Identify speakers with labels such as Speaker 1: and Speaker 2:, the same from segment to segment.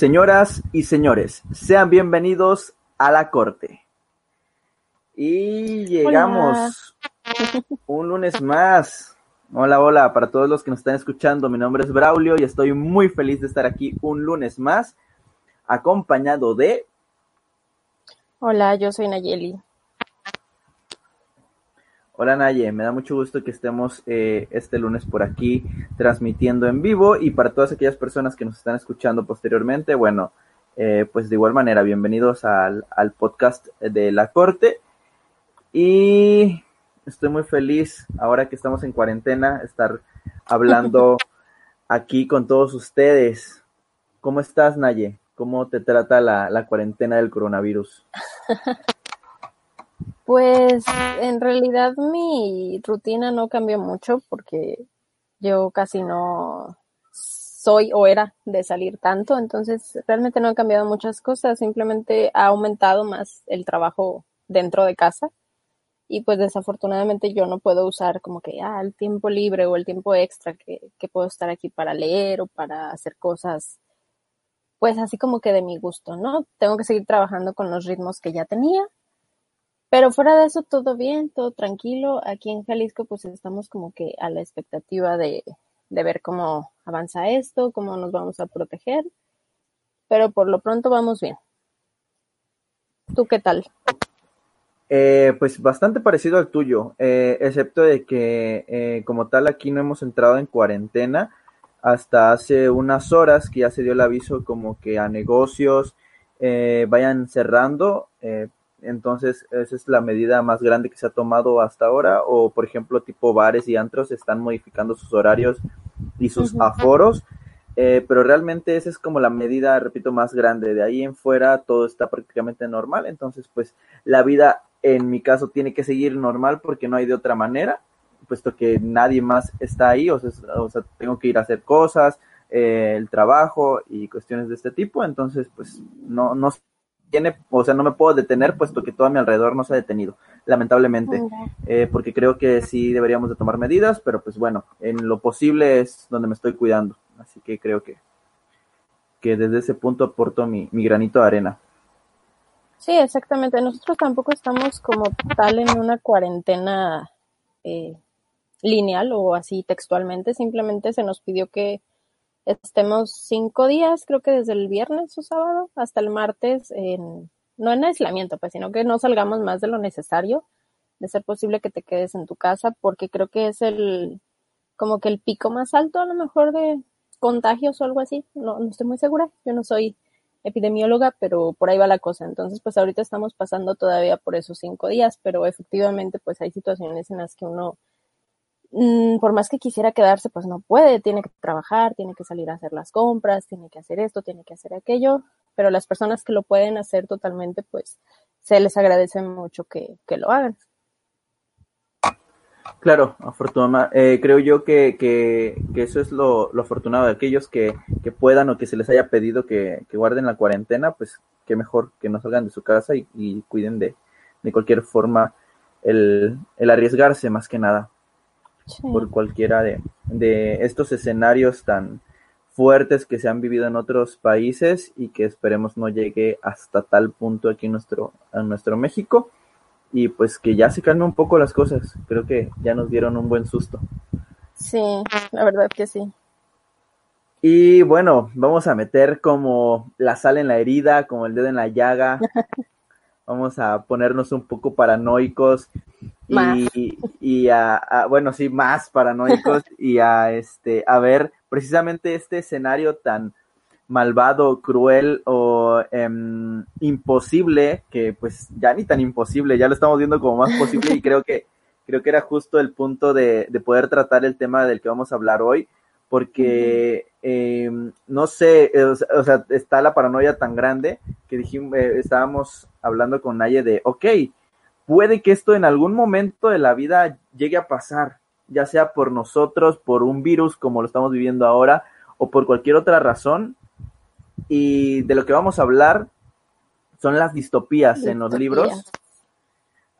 Speaker 1: Señoras y señores, sean bienvenidos a la corte. Y llegamos un lunes más. Hola, hola, para todos los que nos están escuchando, mi nombre es Braulio y estoy muy feliz de estar aquí un lunes más, acompañado de...
Speaker 2: Hola, yo soy Nayeli.
Speaker 1: Hola Naye, me da mucho gusto que estemos eh, este lunes por aquí transmitiendo en vivo y para todas aquellas personas que nos están escuchando posteriormente, bueno, eh, pues de igual manera, bienvenidos al, al, podcast de la corte y estoy muy feliz ahora que estamos en cuarentena, estar hablando aquí con todos ustedes. ¿Cómo estás Naye? ¿Cómo te trata la, la cuarentena del coronavirus?
Speaker 2: Pues en realidad mi rutina no cambió mucho porque yo casi no soy o era de salir tanto, entonces realmente no han cambiado muchas cosas, simplemente ha aumentado más el trabajo dentro de casa. Y pues desafortunadamente yo no puedo usar como que ah, el tiempo libre o el tiempo extra que, que puedo estar aquí para leer o para hacer cosas pues así como que de mi gusto, ¿no? Tengo que seguir trabajando con los ritmos que ya tenía pero fuera de eso, todo bien, todo tranquilo. Aquí en Jalisco, pues estamos como que a la expectativa de, de ver cómo avanza esto, cómo nos vamos a proteger. Pero por lo pronto vamos bien. ¿Tú qué tal?
Speaker 1: Eh, pues bastante parecido al tuyo, eh, excepto de que eh, como tal aquí no hemos entrado en cuarentena hasta hace unas horas que ya se dio el aviso como que a negocios eh, vayan cerrando eh, entonces, esa es la medida más grande que se ha tomado hasta ahora. O, por ejemplo, tipo bares y antros están modificando sus horarios y sus aforos. Eh, pero realmente esa es como la medida, repito, más grande. De ahí en fuera todo está prácticamente normal. Entonces, pues la vida en mi caso tiene que seguir normal porque no hay de otra manera, puesto que nadie más está ahí. O sea, o sea tengo que ir a hacer cosas, eh, el trabajo y cuestiones de este tipo. Entonces, pues no, no tiene, o sea, no me puedo detener puesto que todo a mi alrededor no se ha detenido, lamentablemente, eh, porque creo que sí deberíamos de tomar medidas, pero pues bueno, en lo posible es donde me estoy cuidando, así que creo que, que desde ese punto aporto mi, mi granito de arena.
Speaker 2: Sí, exactamente. Nosotros tampoco estamos como tal en una cuarentena eh, lineal o así textualmente. Simplemente se nos pidió que estemos cinco días, creo que desde el viernes o sábado hasta el martes, en, no en aislamiento, pues, sino que no salgamos más de lo necesario, de ser posible que te quedes en tu casa, porque creo que es el, como que el pico más alto a lo mejor de contagios o algo así, no, no estoy muy segura, yo no soy epidemióloga, pero por ahí va la cosa. Entonces, pues ahorita estamos pasando todavía por esos cinco días, pero efectivamente, pues hay situaciones en las que uno por más que quisiera quedarse, pues no puede, tiene que trabajar, tiene que salir a hacer las compras, tiene que hacer esto, tiene que hacer aquello, pero las personas que lo pueden hacer totalmente, pues se les agradece mucho que, que lo hagan.
Speaker 1: Claro, afortunadamente, eh, creo yo que, que, que, eso es lo, lo afortunado de aquellos que, que, puedan o que se les haya pedido que, que, guarden la cuarentena, pues qué mejor que no salgan de su casa y, y cuiden de, de cualquier forma el, el arriesgarse más que nada por cualquiera de, de estos escenarios tan fuertes que se han vivido en otros países y que esperemos no llegue hasta tal punto aquí en nuestro, en nuestro México y pues que ya se calmen un poco las cosas. Creo que ya nos dieron un buen susto.
Speaker 2: Sí, la verdad que sí.
Speaker 1: Y bueno, vamos a meter como la sal en la herida, como el dedo en la llaga. vamos a ponernos un poco paranoicos y, y a, bueno, sí, más paranoicos y a este, a ver precisamente este escenario tan malvado, cruel o eh, imposible, que pues ya ni tan imposible, ya lo estamos viendo como más posible y creo que creo que era justo el punto de, de poder tratar el tema del que vamos a hablar hoy, porque eh, no sé, o sea, está la paranoia tan grande que dijimos, eh, estábamos hablando con Naye de, ok, puede que esto en algún momento de la vida llegue a pasar, ya sea por nosotros, por un virus como lo estamos viviendo ahora, o por cualquier otra razón. Y de lo que vamos a hablar son las distopías, distopías. en los libros.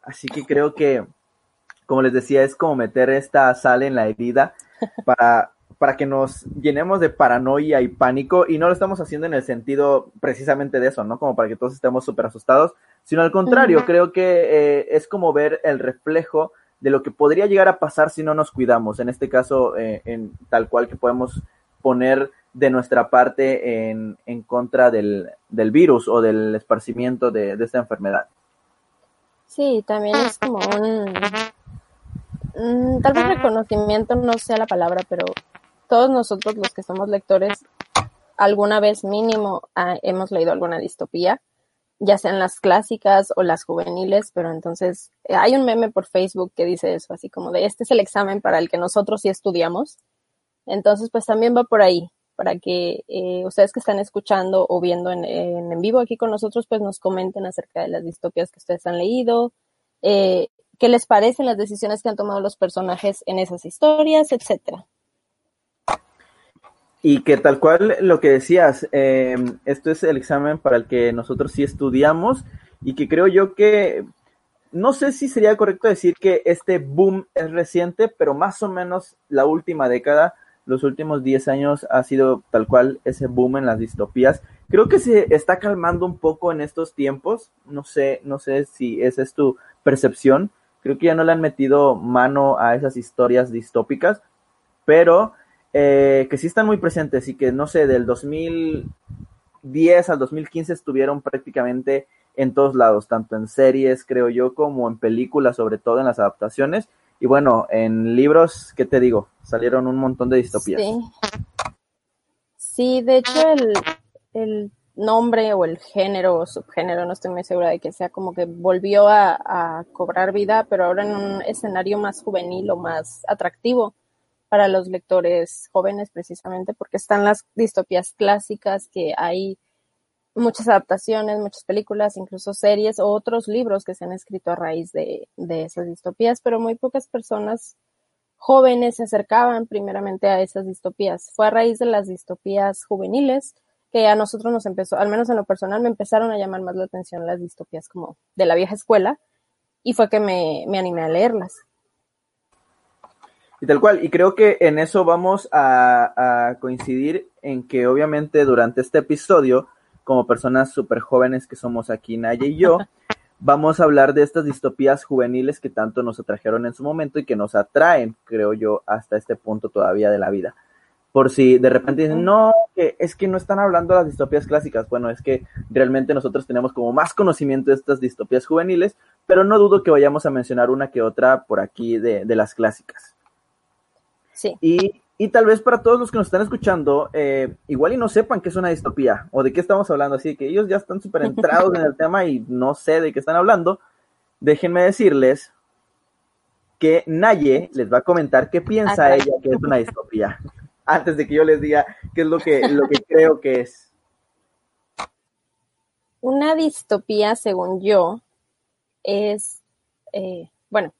Speaker 1: Así que creo que, como les decía, es como meter esta sal en la herida para, para que nos llenemos de paranoia y pánico, y no lo estamos haciendo en el sentido precisamente de eso, ¿no? Como para que todos estemos súper asustados, sino al contrario, creo que eh, es como ver el reflejo de lo que podría llegar a pasar si no nos cuidamos, en este caso, eh, en tal cual que podemos poner de nuestra parte en, en contra del, del, virus o del esparcimiento de, de esta enfermedad.
Speaker 2: Sí, también es como un, tal vez reconocimiento no sea la palabra, pero todos nosotros los que somos lectores, alguna vez mínimo ah, hemos leído alguna distopía, ya sean las clásicas o las juveniles, pero entonces eh, hay un meme por Facebook que dice eso, así como de este es el examen para el que nosotros sí estudiamos. Entonces, pues también va por ahí, para que eh, ustedes que están escuchando o viendo en, en, vivo aquí con nosotros, pues nos comenten acerca de las distopías que ustedes han leído, eh, qué les parecen las decisiones que han tomado los personajes en esas historias, etcétera.
Speaker 1: Y que tal cual lo que decías, eh, esto es el examen para el que nosotros sí estudiamos y que creo yo que, no sé si sería correcto decir que este boom es reciente, pero más o menos la última década, los últimos 10 años ha sido tal cual ese boom en las distopías. Creo que se está calmando un poco en estos tiempos, no sé, no sé si esa es tu percepción, creo que ya no le han metido mano a esas historias distópicas, pero eh, que sí están muy presentes y que, no sé, del 2010 al 2015 estuvieron prácticamente en todos lados, tanto en series, creo yo, como en películas, sobre todo en las adaptaciones. Y bueno, en libros, ¿qué te digo? Salieron un montón de distopías.
Speaker 2: Sí, sí de hecho el, el nombre o el género o subgénero, no estoy muy segura de que sea como que volvió a, a, cobrar vida, pero ahora en un escenario más juvenil o más atractivo para los lectores jóvenes precisamente porque están las distopías clásicas que hay muchas adaptaciones, muchas películas, incluso series o otros libros que se han escrito a raíz de, de esas distopías, pero muy pocas personas jóvenes se acercaban primeramente a esas distopías. Fue a raíz de las distopías juveniles que a nosotros nos empezó, al menos en lo personal, me empezaron a llamar más la atención las distopías como de la vieja escuela y fue que me, me animé a leerlas.
Speaker 1: Y tal cual, y creo que en eso vamos a, a coincidir en que obviamente durante este episodio, como personas súper jóvenes que somos aquí, Naya y yo, vamos a hablar de estas distopías juveniles que tanto nos atrajeron en su momento y que nos atraen, creo yo, hasta este punto todavía de la vida. Por si de repente dicen, no, que es que no están hablando de las distopías clásicas. Bueno, es que realmente nosotros tenemos como más conocimiento de estas distopías juveniles, pero no dudo que vayamos a mencionar una que otra por aquí de, de las clásicas. Y, y, tal vez para todos los que nos están escuchando, eh, igual y no sepan qué es una distopía o de qué estamos hablando, así que ellos ya están súper entrados en el tema y no sé de qué están hablando. Déjenme decirles que Naye les va a comentar qué piensa ella que es una distopía, antes de que yo les diga qué es lo que, lo que creo que es.
Speaker 2: Una distopía, según yo, es, eh, bueno,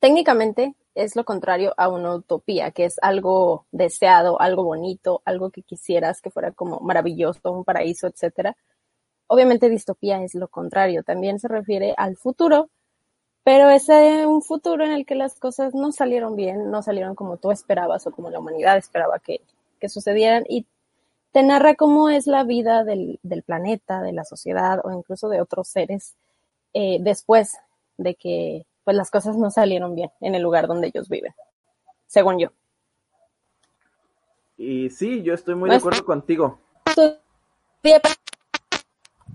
Speaker 2: técnicamente es lo contrario a una utopía, que es algo deseado, algo bonito, algo que quisieras que fuera como maravilloso, un paraíso, etcétera. Obviamente distopía es lo contrario, también se refiere al futuro, pero es un futuro en el que las cosas no salieron bien, no salieron como tú esperabas o como la humanidad esperaba que, que sucedieran y te narra cómo es la vida del, del, planeta, de la sociedad o incluso de otros seres eh, después de que pues las cosas no salieron bien en el lugar donde ellos viven, según yo.
Speaker 1: Y sí, yo estoy muy de acuerdo contigo.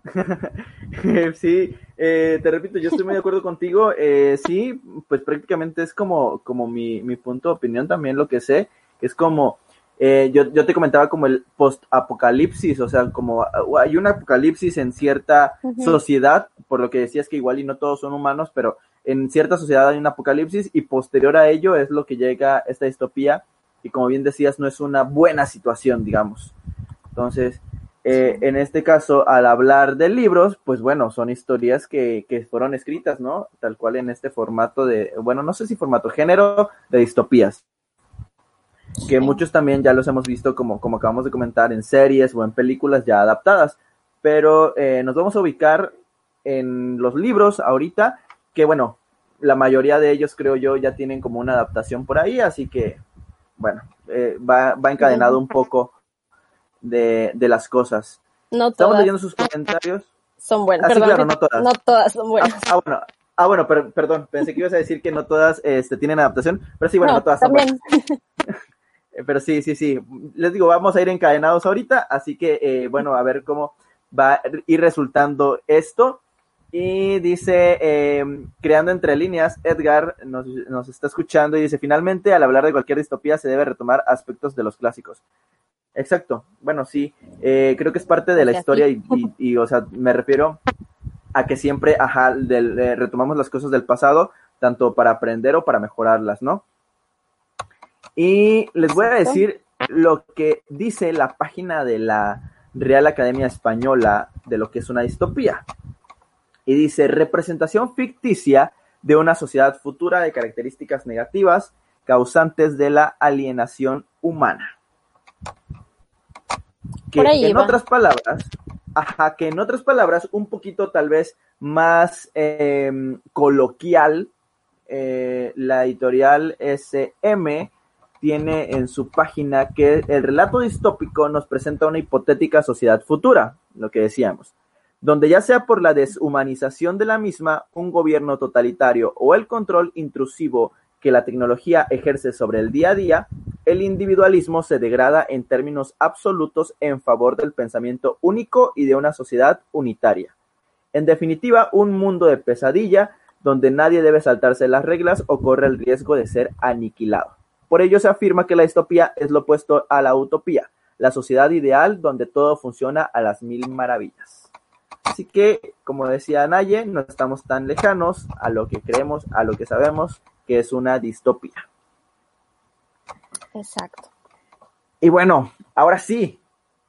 Speaker 1: sí, eh, te repito, yo estoy muy de acuerdo contigo. Eh, sí, pues prácticamente es como, como mi, mi punto de opinión también lo que sé. Es como, eh, yo, yo te comentaba como el post-apocalipsis, o sea, como hay un apocalipsis en cierta sociedad, por lo que decías que igual y no todos son humanos, pero en cierta sociedad hay un apocalipsis y posterior a ello es lo que llega esta distopía y como bien decías no es una buena situación, digamos. Entonces, eh, en este caso, al hablar de libros, pues bueno, son historias que, que fueron escritas, ¿no? Tal cual en este formato de, bueno, no sé si formato, género de distopías. Que muchos también ya los hemos visto, como, como acabamos de comentar, en series o en películas ya adaptadas. Pero eh, nos vamos a ubicar en los libros ahorita que bueno, la mayoría de ellos creo yo ya tienen como una adaptación por ahí, así que bueno, eh, va, va encadenado un poco de, de las cosas.
Speaker 2: No
Speaker 1: Estamos leyendo sus comentarios.
Speaker 2: son buenas.
Speaker 1: Ah, sí,
Speaker 2: Perdón,
Speaker 1: claro, no todas.
Speaker 2: no todas son buenas.
Speaker 1: Ah, ah, bueno, ah, bueno, per- perdón, pensé que ibas a decir que no todas este, tienen adaptación, pero sí, bueno, no,
Speaker 2: No,
Speaker 1: todas son
Speaker 2: también.
Speaker 1: buenas. Pero sí, sí, sí. Les digo, vamos a ir encadenados ahorita, así que, eh, bueno, a ver cómo va a ir resultando esto. Y dice, eh, creando entre líneas, Edgar nos, nos está escuchando y dice, finalmente, al hablar de cualquier distopía se debe retomar aspectos de los clásicos. Exacto. Bueno, sí, eh, creo que es parte de la historia y, y- y, o sea, me refiero a que siempre, ajá, del- eh, retomamos las cosas del pasado, tanto para aprender o para mejorarlas, ¿no? Y les voy a decir lo que dice la página de la Real Academia Española de lo que es una distopía. Y dice, representación ficticia de una sociedad futura de características negativas causantes de la alienación humana. Que
Speaker 2: Por ahí
Speaker 1: en otras palabras, ajá, que en otras palabras, un poquito tal vez más em, coloquial, eh, la editorial SM tiene en su página que el relato distópico nos presenta una hipotética sociedad futura, lo que decíamos, donde ya sea por la deshumanización de la misma, un gobierno totalitario o el control intrusivo que la tecnología ejerce sobre el día a día, el individualismo se degrada en términos absolutos en favor del pensamiento único y de una sociedad unitaria. En definitiva, un mundo de pesadilla donde nadie debe saltarse las reglas o corre el riesgo de ser aniquilado. Por ello se afirma que la distopía es lo opuesto a la utopía, la sociedad ideal donde todo funciona a las mil maravillas. Así que, como decía Naye, no estamos tan lejanos a lo que creemos, a lo que sabemos que es una distopía.
Speaker 2: Exacto.
Speaker 1: Y bueno, ahora sí,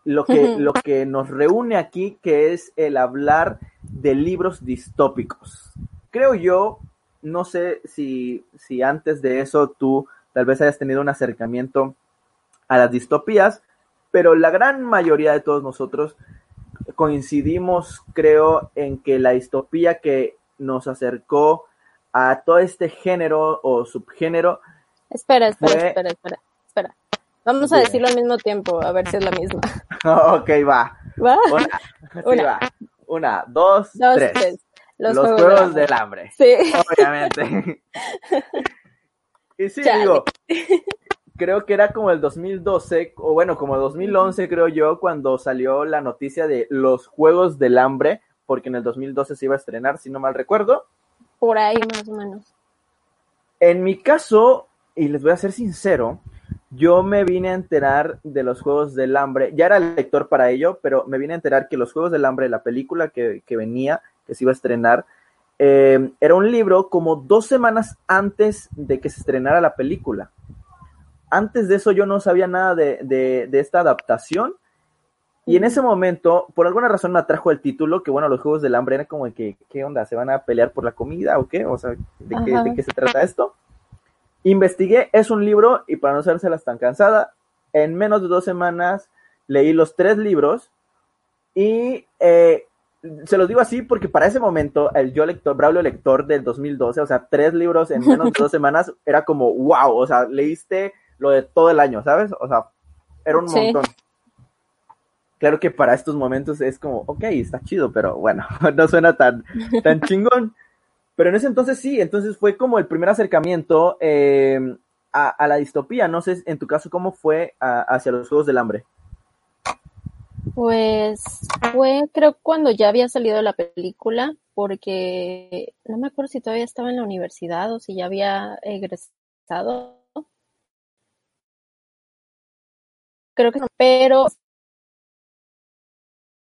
Speaker 1: lo que, lo que nos reúne aquí, que es el hablar de libros distópicos. Creo yo, no sé si, si antes de eso tú tal vez hayas tenido un acercamiento a las distopías, pero la gran mayoría de todos nosotros coincidimos, creo, en que la distopía que nos acercó a todo este género o subgénero
Speaker 2: Espera, espera,
Speaker 1: Fue-
Speaker 2: espera, espera, espera. Vamos a decirlo al mismo tiempo, a ver si es la misma.
Speaker 1: ok, va.
Speaker 2: ¿Va?
Speaker 1: Una, sí,
Speaker 2: Una.
Speaker 1: va. Una, dos,
Speaker 2: Dos,
Speaker 1: tres.
Speaker 2: tres.
Speaker 1: Los,
Speaker 2: Los,
Speaker 1: juegos,
Speaker 2: del
Speaker 1: del hambre,
Speaker 2: Sí.
Speaker 1: obviamente. y sí,
Speaker 2: Chale.
Speaker 1: digo, creo que era como el 2012, o bueno, como 2011 creo yo, cuando salió la noticia de los Juegos del Hambre, porque en el 2012 se iba a estrenar, si no mal recuerdo.
Speaker 2: Por ahí más o menos.
Speaker 1: En mi caso, y les voy a ser sincero, yo me vine a enterar de los Juegos del Hambre, ya era lector para ello, pero me vine a enterar que los Juegos del Hambre, la película que, que venía, que se iba a estrenar, eh, era un libro como dos semanas antes de que se estrenara la película. Antes de eso yo no sabía nada de, de, de esta adaptación. Y en ese momento, por alguna razón me atrajo el título, que bueno, los Juegos del Hambre era como que, ¿qué onda? ¿Se van a pelear por la comida o qué? O sea, ¿de qué, de qué se trata esto? Investigué, es un libro, y para no hacérselas tan cansada, en menos de dos semanas leí los tres libros y eh, se los digo así porque para ese momento el yo lector, Braulio lector del 2012, o sea, tres libros en menos de dos semanas, era como, wow, o sea, leíste lo de todo el año, ¿sabes? O sea, era un
Speaker 2: Sí.
Speaker 1: montón. Claro que para estos momentos es como, ok, está chido, pero bueno, no suena tan, tan chingón. Pero en ese entonces sí, entonces fue como el primer acercamiento eh, a, a la distopía. No sé, en tu caso, ¿cómo fue a- hacia los Juegos del Hambre?
Speaker 2: Pues fue, creo, cuando ya había salido la película, porque no me acuerdo si todavía estaba en la universidad o si ya había egresado. Creo que no, pero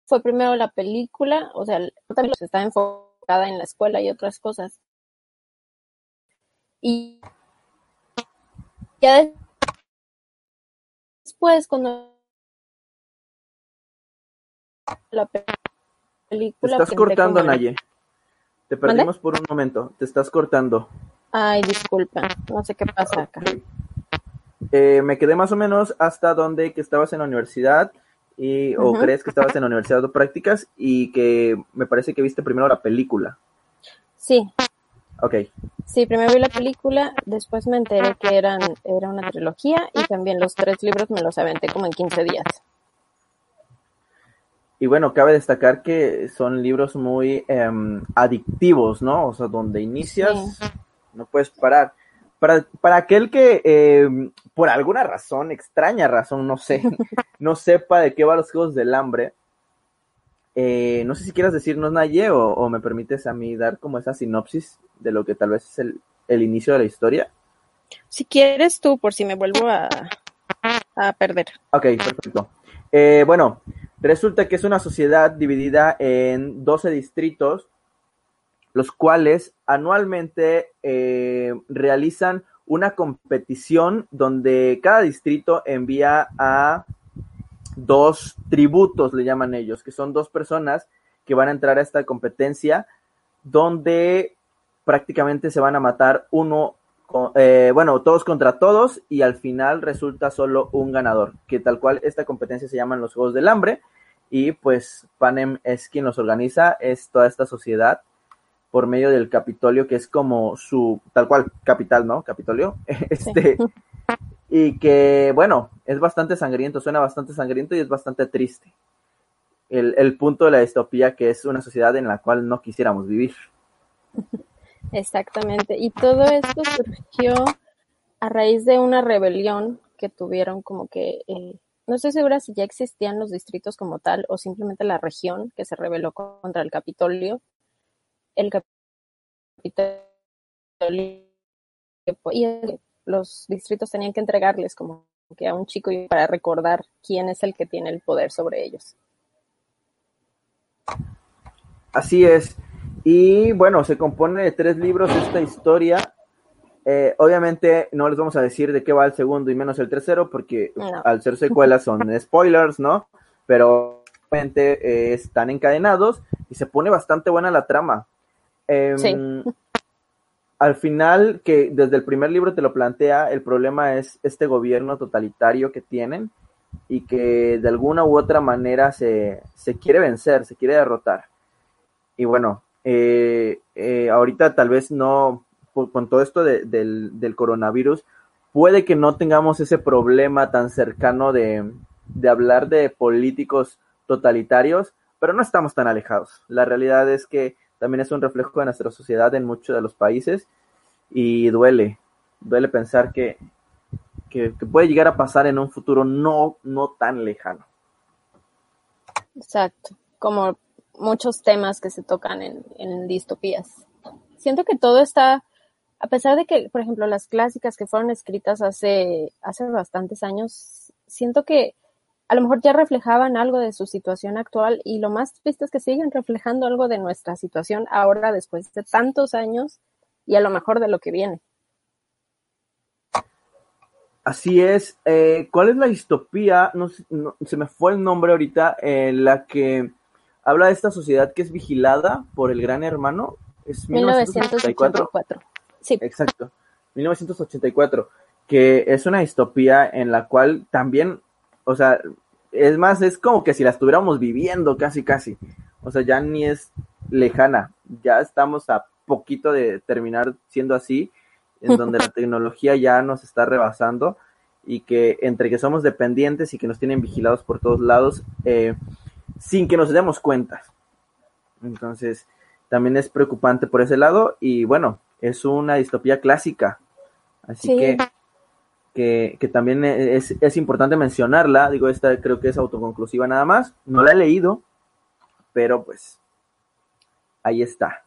Speaker 2: fue primero la película, o sea, también estaba enfocada en la escuela y otras cosas. Y ya después, cuando la pe-
Speaker 1: Te
Speaker 2: película.
Speaker 1: estás cortando,
Speaker 2: como
Speaker 1: Naye. Te perdimos por un momento. Te estás cortando.
Speaker 2: Ay, disculpa, no sé qué pasa acá.
Speaker 1: Eh, me quedé más o menos hasta donde que estabas en la universidad y, o crees que estabas en la universidad de prácticas y que me parece que viste primero la película.
Speaker 2: Sí,
Speaker 1: Ok.
Speaker 2: Sí, primero vi la película, después me enteré que eran, era una trilogía y también los tres libros me los aventé como en 15 días.
Speaker 1: Y bueno, cabe destacar que son libros muy em, adictivos, ¿no? O sea, donde inicias, no puedes parar. Para, para aquel que em, por alguna razón, extraña razón, no sé, no sepa de qué va los Juegos del Hambre, eh, no sé si quieras decirnos, Naye, o, o, me permites a mí dar como esa sinopsis de lo que tal vez es el, el inicio de la historia.
Speaker 2: Si quieres tú, por si me vuelvo a, a perder.
Speaker 1: Ok, perfecto. Eh, bueno, resulta que es una sociedad dividida en 12 distritos, los cuales anualmente eh, realizan una competición donde cada distrito envía a dos tributos, le llaman ellos, que son dos personas que van a entrar a esta competencia donde prácticamente se van a matar uno, eh, bueno, todos contra todos y al final resulta solo un ganador, que tal cual esta competencia se llaman los Juegos del Hambre y pues Panem es quien los organiza, es toda esta sociedad por medio del Capitolio, que es como su, tal cual, capital, ¿no? Capitolio. Este, sí. y que, bueno, es bastante sangriento, suena bastante sangriento y es bastante triste. El, el punto de la distopía que es una sociedad en la cual no quisiéramos vivir.
Speaker 2: Exactamente. Y todo esto surgió a raíz de una rebelión que tuvieron como que, eh, no estoy segura si ya existían los distritos como tal o simplemente la región que se rebeló contra el Capitolio. El Capitolio y los distritos tenían que entregarles como que a un chico para recordar quién es el que tiene el poder sobre ellos.
Speaker 1: Así es. Y bueno, se compone de tres libros esta historia. Eh, obviamente no les vamos a decir de qué va el segundo y menos el tercero, porque no. al ser secuelas son spoilers, ¿no? Pero obviamente eh, están encadenados y se pone bastante buena la trama.
Speaker 2: Sí.
Speaker 1: Al final, que desde el primer libro te lo plantea, el problema es este gobierno totalitario que tienen y que de alguna u otra manera se, se quiere vencer, se quiere derrotar. Y bueno, eh, eh, ahorita tal vez no, con todo esto de, del, del, coronavirus, puede que no tengamos ese problema tan cercano de, de, hablar de políticos totalitarios, pero no estamos tan alejados. La realidad es que también es un reflejo de nuestra sociedad en muchos de los países y duele, duele pensar que, que, puede llegar a pasar en un futuro no, no tan lejano.
Speaker 2: Exacto, como muchos temas que se tocan en, en, distopías. Siento que todo está, a pesar de que, por ejemplo, las clásicas que fueron escritas hace, hace bastantes años, siento que a lo mejor ya reflejaban algo de su situación actual y lo más triste es que siguen reflejando algo de nuestra situación ahora después de tantos años y a lo mejor de lo que viene.
Speaker 1: Así es. Eh, ¿Cuál es la distopía? No, no, se me fue el nombre ahorita, en la que habla de esta sociedad que es vigilada por el gran hermano.
Speaker 2: ¿Es 1984? 1984. Sí.
Speaker 1: Exacto. 1984. Que es una distopía en la cual también, o sea, es más, es como que si la estuviéramos viviendo casi, casi. O sea, ya ni es lejana. Ya estamos a poquito de terminar siendo así, en donde la tecnología ya nos está rebasando y que entre que somos dependientes y que nos tienen vigilados por todos lados, eh, sin que nos demos cuenta. Entonces, también es preocupante por ese lado y bueno, es una distopía clásica. Así sí. que, que, que, también es, es, importante mencionarla. Digo, esta creo que es autoconclusiva nada más. No la he leído, pero pues ahí está.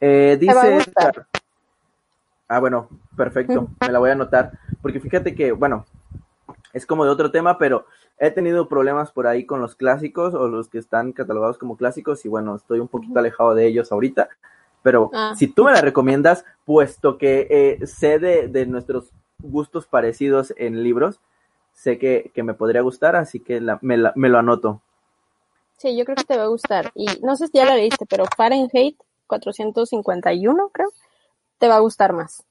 Speaker 1: Eh, dice. Ah, bueno, perfecto. Me la voy a anotar. Porque fíjate que, bueno, es como de otro tema, pero he tenido problemas por ahí con los clásicos o los que están catalogados como clásicos y bueno, estoy un poquito alejado de ellos ahorita. Pero ah. si tú me la recomiendas, puesto que eh, sé de, de, nuestros gustos parecidos en libros, sé que, que me podría gustar, así que la, me, la, me, lo anoto.
Speaker 2: Sí, yo creo que te va a gustar. Y no sé si ya la leíste, pero Fahrenheit 451, creo, te va a gustar más.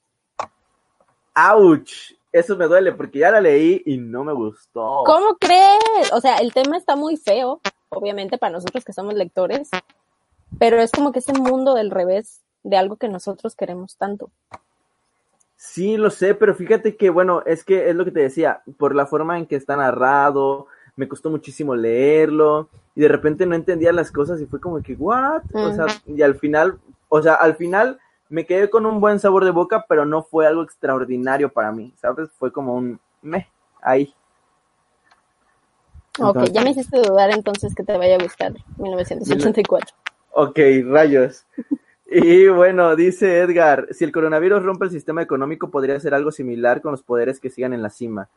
Speaker 1: ¡Auch! Eso me duele porque ya la leí y no me gustó.
Speaker 2: ¿Cómo crees? O sea, el tema está muy feo, obviamente, para nosotros que somos lectores, pero es como que ese mundo del revés de algo que nosotros queremos tanto.
Speaker 1: Sí, lo sé, pero fíjate que, bueno, es que es lo que te decía, por la forma en que está narrado, me costó muchísimo leerlo y de repente no entendía las cosas y fue como que, ¿what? O sea, y al final, o sea, al final me quedé con un buen sabor de boca, pero no fue algo extraordinario para mí, ¿sabes? Fue como un me, ahí.
Speaker 2: ok, ya me hiciste dudar entonces que te vaya a gustar 1984.
Speaker 1: Ok, rayos. Y bueno, dice Edgar, si el coronavirus rompe el sistema económico, podría ser algo similar con los poderes que sigan en la cima.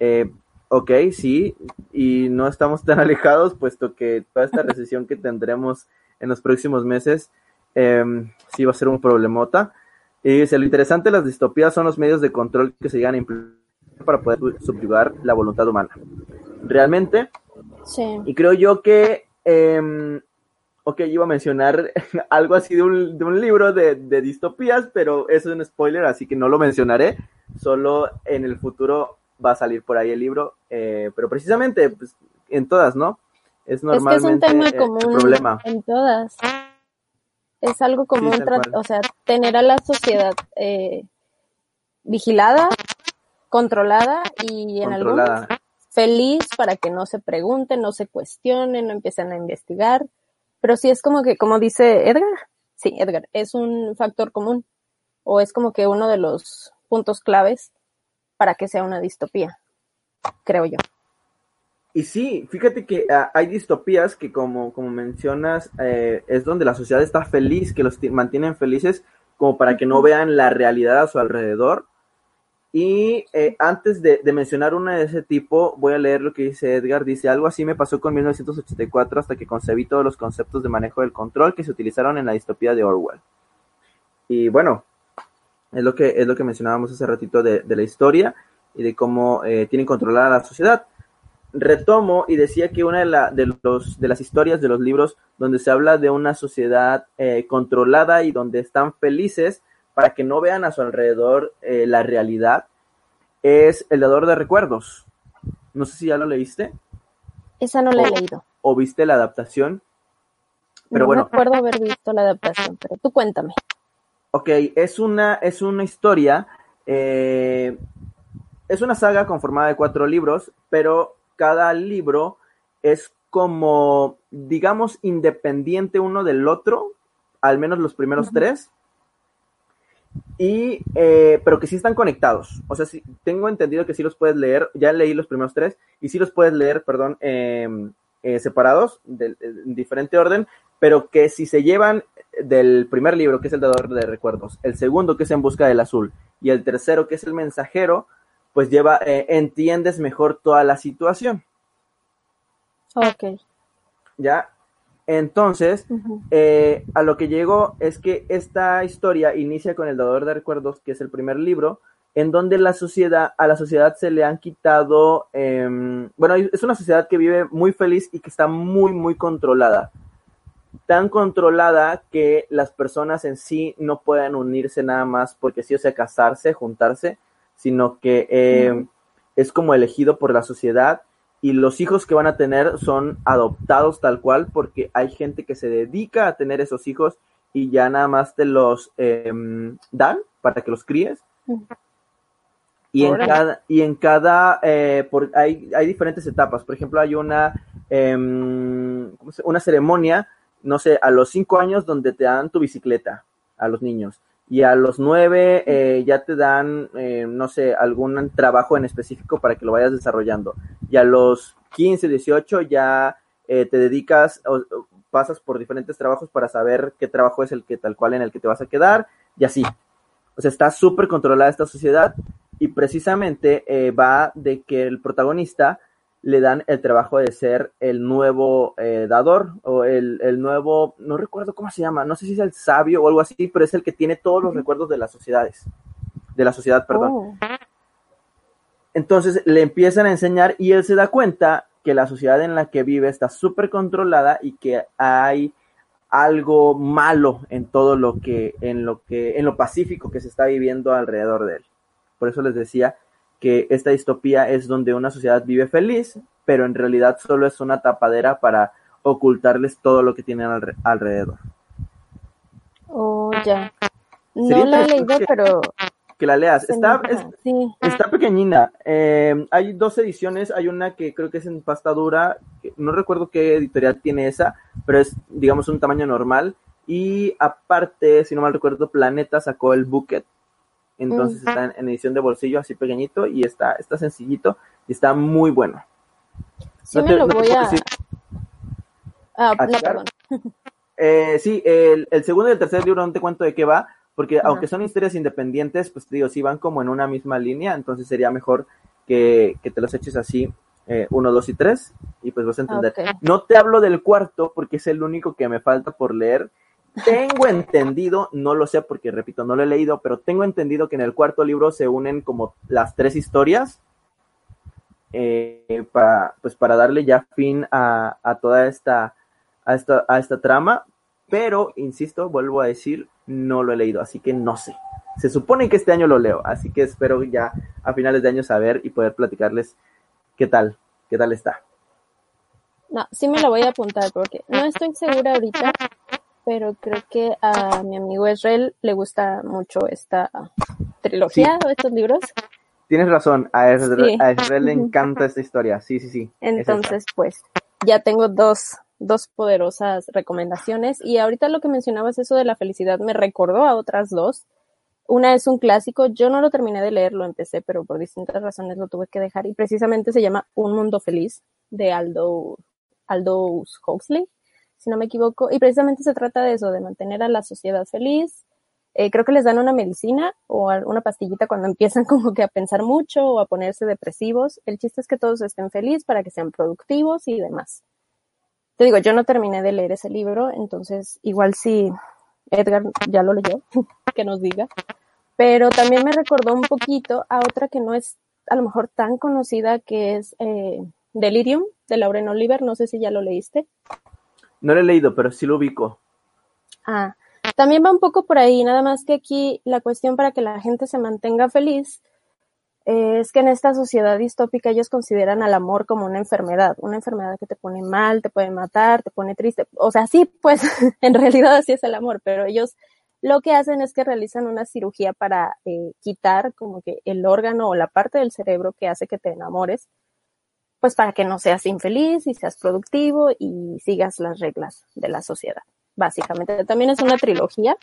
Speaker 1: Eh, ok, sí, y no estamos tan alejados, puesto que toda esta recesión que tendremos en los próximos meses, em, sí va a ser un problemota. Y dice, lo interesante de las distopías son los medios de control que se llegan a implementar para poder subyugar la voluntad humana. Realmente,
Speaker 2: sí.
Speaker 1: y creo yo que eh, ok, iba a mencionar algo así de un, de un libro de, de, distopías, pero eso es un spoiler, así que no lo mencionaré. Solo en el futuro va a salir por ahí el libro, eh, pero precisamente pues, en todas, ¿no?
Speaker 2: Es normalmente es un tema común problema. en todas. Es algo común, sí, o sea, tener a la sociedad eh, vigilada, controlada y en controlada. algunos feliz para que no se pregunten, no se cuestionen, no empiecen a investigar pero sí es como que, como dice Edgar, sí, Edgar, es un factor común o es como que uno de los puntos claves para que sea una distopía, creo yo.
Speaker 1: Y sí, fíjate que uh, hay distopías que como, como mencionas, eh, es donde la sociedad está feliz, que los mantienen felices como para que no vean la realidad a su alrededor y eh, antes de, mencionar una de ese tipo, voy a leer lo que dice Edgar. Dice, algo así me pasó con 1984 hasta que concebí todos los conceptos de manejo del control que se utilizaron en la distopía de Orwell. Y bueno, es lo que, es lo que mencionábamos hace ratito de, de la historia y de cómo eh, tienen controlada la sociedad. Retomo y decía que una de, la, de, los, de las historias de los libros donde se habla de una sociedad eh, controlada y donde están felices, para que no vean a su alrededor eh, la realidad, es El dador de recuerdos. No sé si ya lo leíste.
Speaker 2: Esa no la he leído.
Speaker 1: ¿O viste la adaptación?
Speaker 2: Pero no bueno. recuerdo haber visto la adaptación, pero tú cuéntame.
Speaker 1: Ok, es una, es una historia, eh, es una saga conformada de cuatro libros, pero cada libro es como, digamos, independiente uno del otro, al menos los primeros uh -huh. tres y eh, pero que sí están conectados. O sea, sí, tengo entendido que sí los puedes leer, ya leí los primeros tres, y sí los puedes leer, perdón, eh, eh, separados, de, de, en diferente orden, pero que si se llevan del primer libro, que es el dador de recuerdos, el segundo, que es En busca del azul, y el tercero, que es el mensajero, pues lleva, eh, entiendes mejor toda la situación.
Speaker 2: Ok.
Speaker 1: Ya, entonces, uh -huh. eh, a lo que llegó es que esta historia inicia con El Dador de Recuerdos, que es el primer libro, en donde la sociedad, a la sociedad se le han quitado, eh, bueno, es una sociedad que vive muy feliz y que está muy, muy controlada. Tan controlada que las personas en sí no pueden unirse nada más porque sí, o sea, casarse, juntarse, sino que eh, uh -huh. es como elegido por la sociedad y los hijos que van a tener son adoptados tal cual porque hay gente que se dedica a tener esos hijos y ya nada más te los eh, dan para que los críes. Y en cada, y en cada eh, por, hay, hay diferentes etapas. Por ejemplo, hay una, eh, una ceremonia, no sé, a los cinco años donde te dan tu bicicleta a los niños y a los nueve eh, ya te dan, eh, no sé, algún trabajo en específico para que lo vayas desarrollando. Y a los 15, 18 ya eh, te dedicas o, pasas por diferentes trabajos para saber qué trabajo es el que tal cual en el que te vas a quedar y así. O sea, está súper controlada esta sociedad y precisamente eh, va de que el protagonista le dan el trabajo de ser el nuevo eh, dador o el, el, nuevo, no recuerdo cómo se llama, no sé si es el sabio o algo así, pero es el que tiene todos los recuerdos de las sociedades, de la sociedad, perdón. Oh. Entonces le empiezan a enseñar y él se da cuenta que la sociedad en la que vive está súper controlada y que hay algo malo en todo lo que, en lo que, en lo pacífico que se está viviendo alrededor de él. Por eso les decía que esta distopía es donde una sociedad vive feliz, pero en realidad solo es una tapadera para ocultarles todo lo que tienen alrededor.
Speaker 2: Oh, Ya. No la he leído, pero
Speaker 1: que la leas. Está, está pequeñina. Eh, hay dos ediciones. Hay una que creo que es en pasta dura. No recuerdo qué editorial tiene esa, pero es, digamos, un tamaño normal. Y aparte, si no mal recuerdo, Planeta sacó el Bucket. Entonces está en, edición de bolsillo, así pequeñito, y está, está sencillito y está muy bueno.
Speaker 2: Sí, me lo voy a. Ah, no, perdón.
Speaker 1: Eh, sí, el, el, segundo y el tercer libro no te cuento de qué va, porque aunque son historias independientes, pues te digo, sí van como en una misma línea, entonces sería mejor que, te los eches así, eh, uno, dos y tres, y pues vas a entender. No te hablo del cuarto, porque es el único que me falta por leer. Tengo entendido, no lo sé porque repito, no lo he leído, pero tengo entendido que en el cuarto libro se unen como las tres historias eh, para, pues para darle ya fin a, a toda esta a, esta, a esta trama, pero insisto, vuelvo a decir, no lo he leído, así que no sé. Se supone que este año lo leo, así que espero ya a finales de año saber y poder platicarles qué tal, qué tal está.
Speaker 2: No, sí me lo voy a apuntar porque no estoy segura ahorita, pero creo que a mi amigo Israel le gusta mucho esta trilogía o estos libros.
Speaker 1: Tienes razón, a Israel, le encanta esta historia, sí, sí, sí.
Speaker 2: Entonces, pues, ya tengo dos, dos poderosas recomendaciones. Y ahorita lo que mencionabas, eso de la felicidad, me recordó a otras dos. Una es un clásico, yo no lo terminé de leer, lo empecé, pero por distintas razones lo tuve que dejar. Y precisamente se llama Un Mundo Feliz, de Aldo, Aldous Huxley, si no me equivoco. Y precisamente se trata de eso, de mantener a la sociedad feliz. Eh, creo que les dan una medicina o una pastillita cuando empiezan como que a pensar mucho o a ponerse depresivos. El chiste es que todos estén felices para que sean productivos y demás te digo, yo no terminé de leer ese libro, entonces igual si Edgar ya lo leyó, que nos diga. Pero también me recordó un poquito a otra que no es a lo mejor tan conocida, que es eh, Delirium, de Lauren Oliver. No sé si ya lo leíste.
Speaker 1: No lo he leído, pero sí lo ubico.
Speaker 2: Ah, también va un poco por ahí, nada más que aquí la cuestión para que la gente se mantenga feliz es que en esta sociedad distópica ellos consideran al amor como una enfermedad, una enfermedad que te pone mal, te puede matar, te pone triste. O sea, sí, pues en realidad así es el amor, pero ellos lo que hacen es que realizan una cirugía para eh, quitar como que el órgano o la parte del cerebro que hace que te enamores, pues para que no seas infeliz y seas productivo y sigas las reglas de la sociedad. Básicamente, también es una trilogía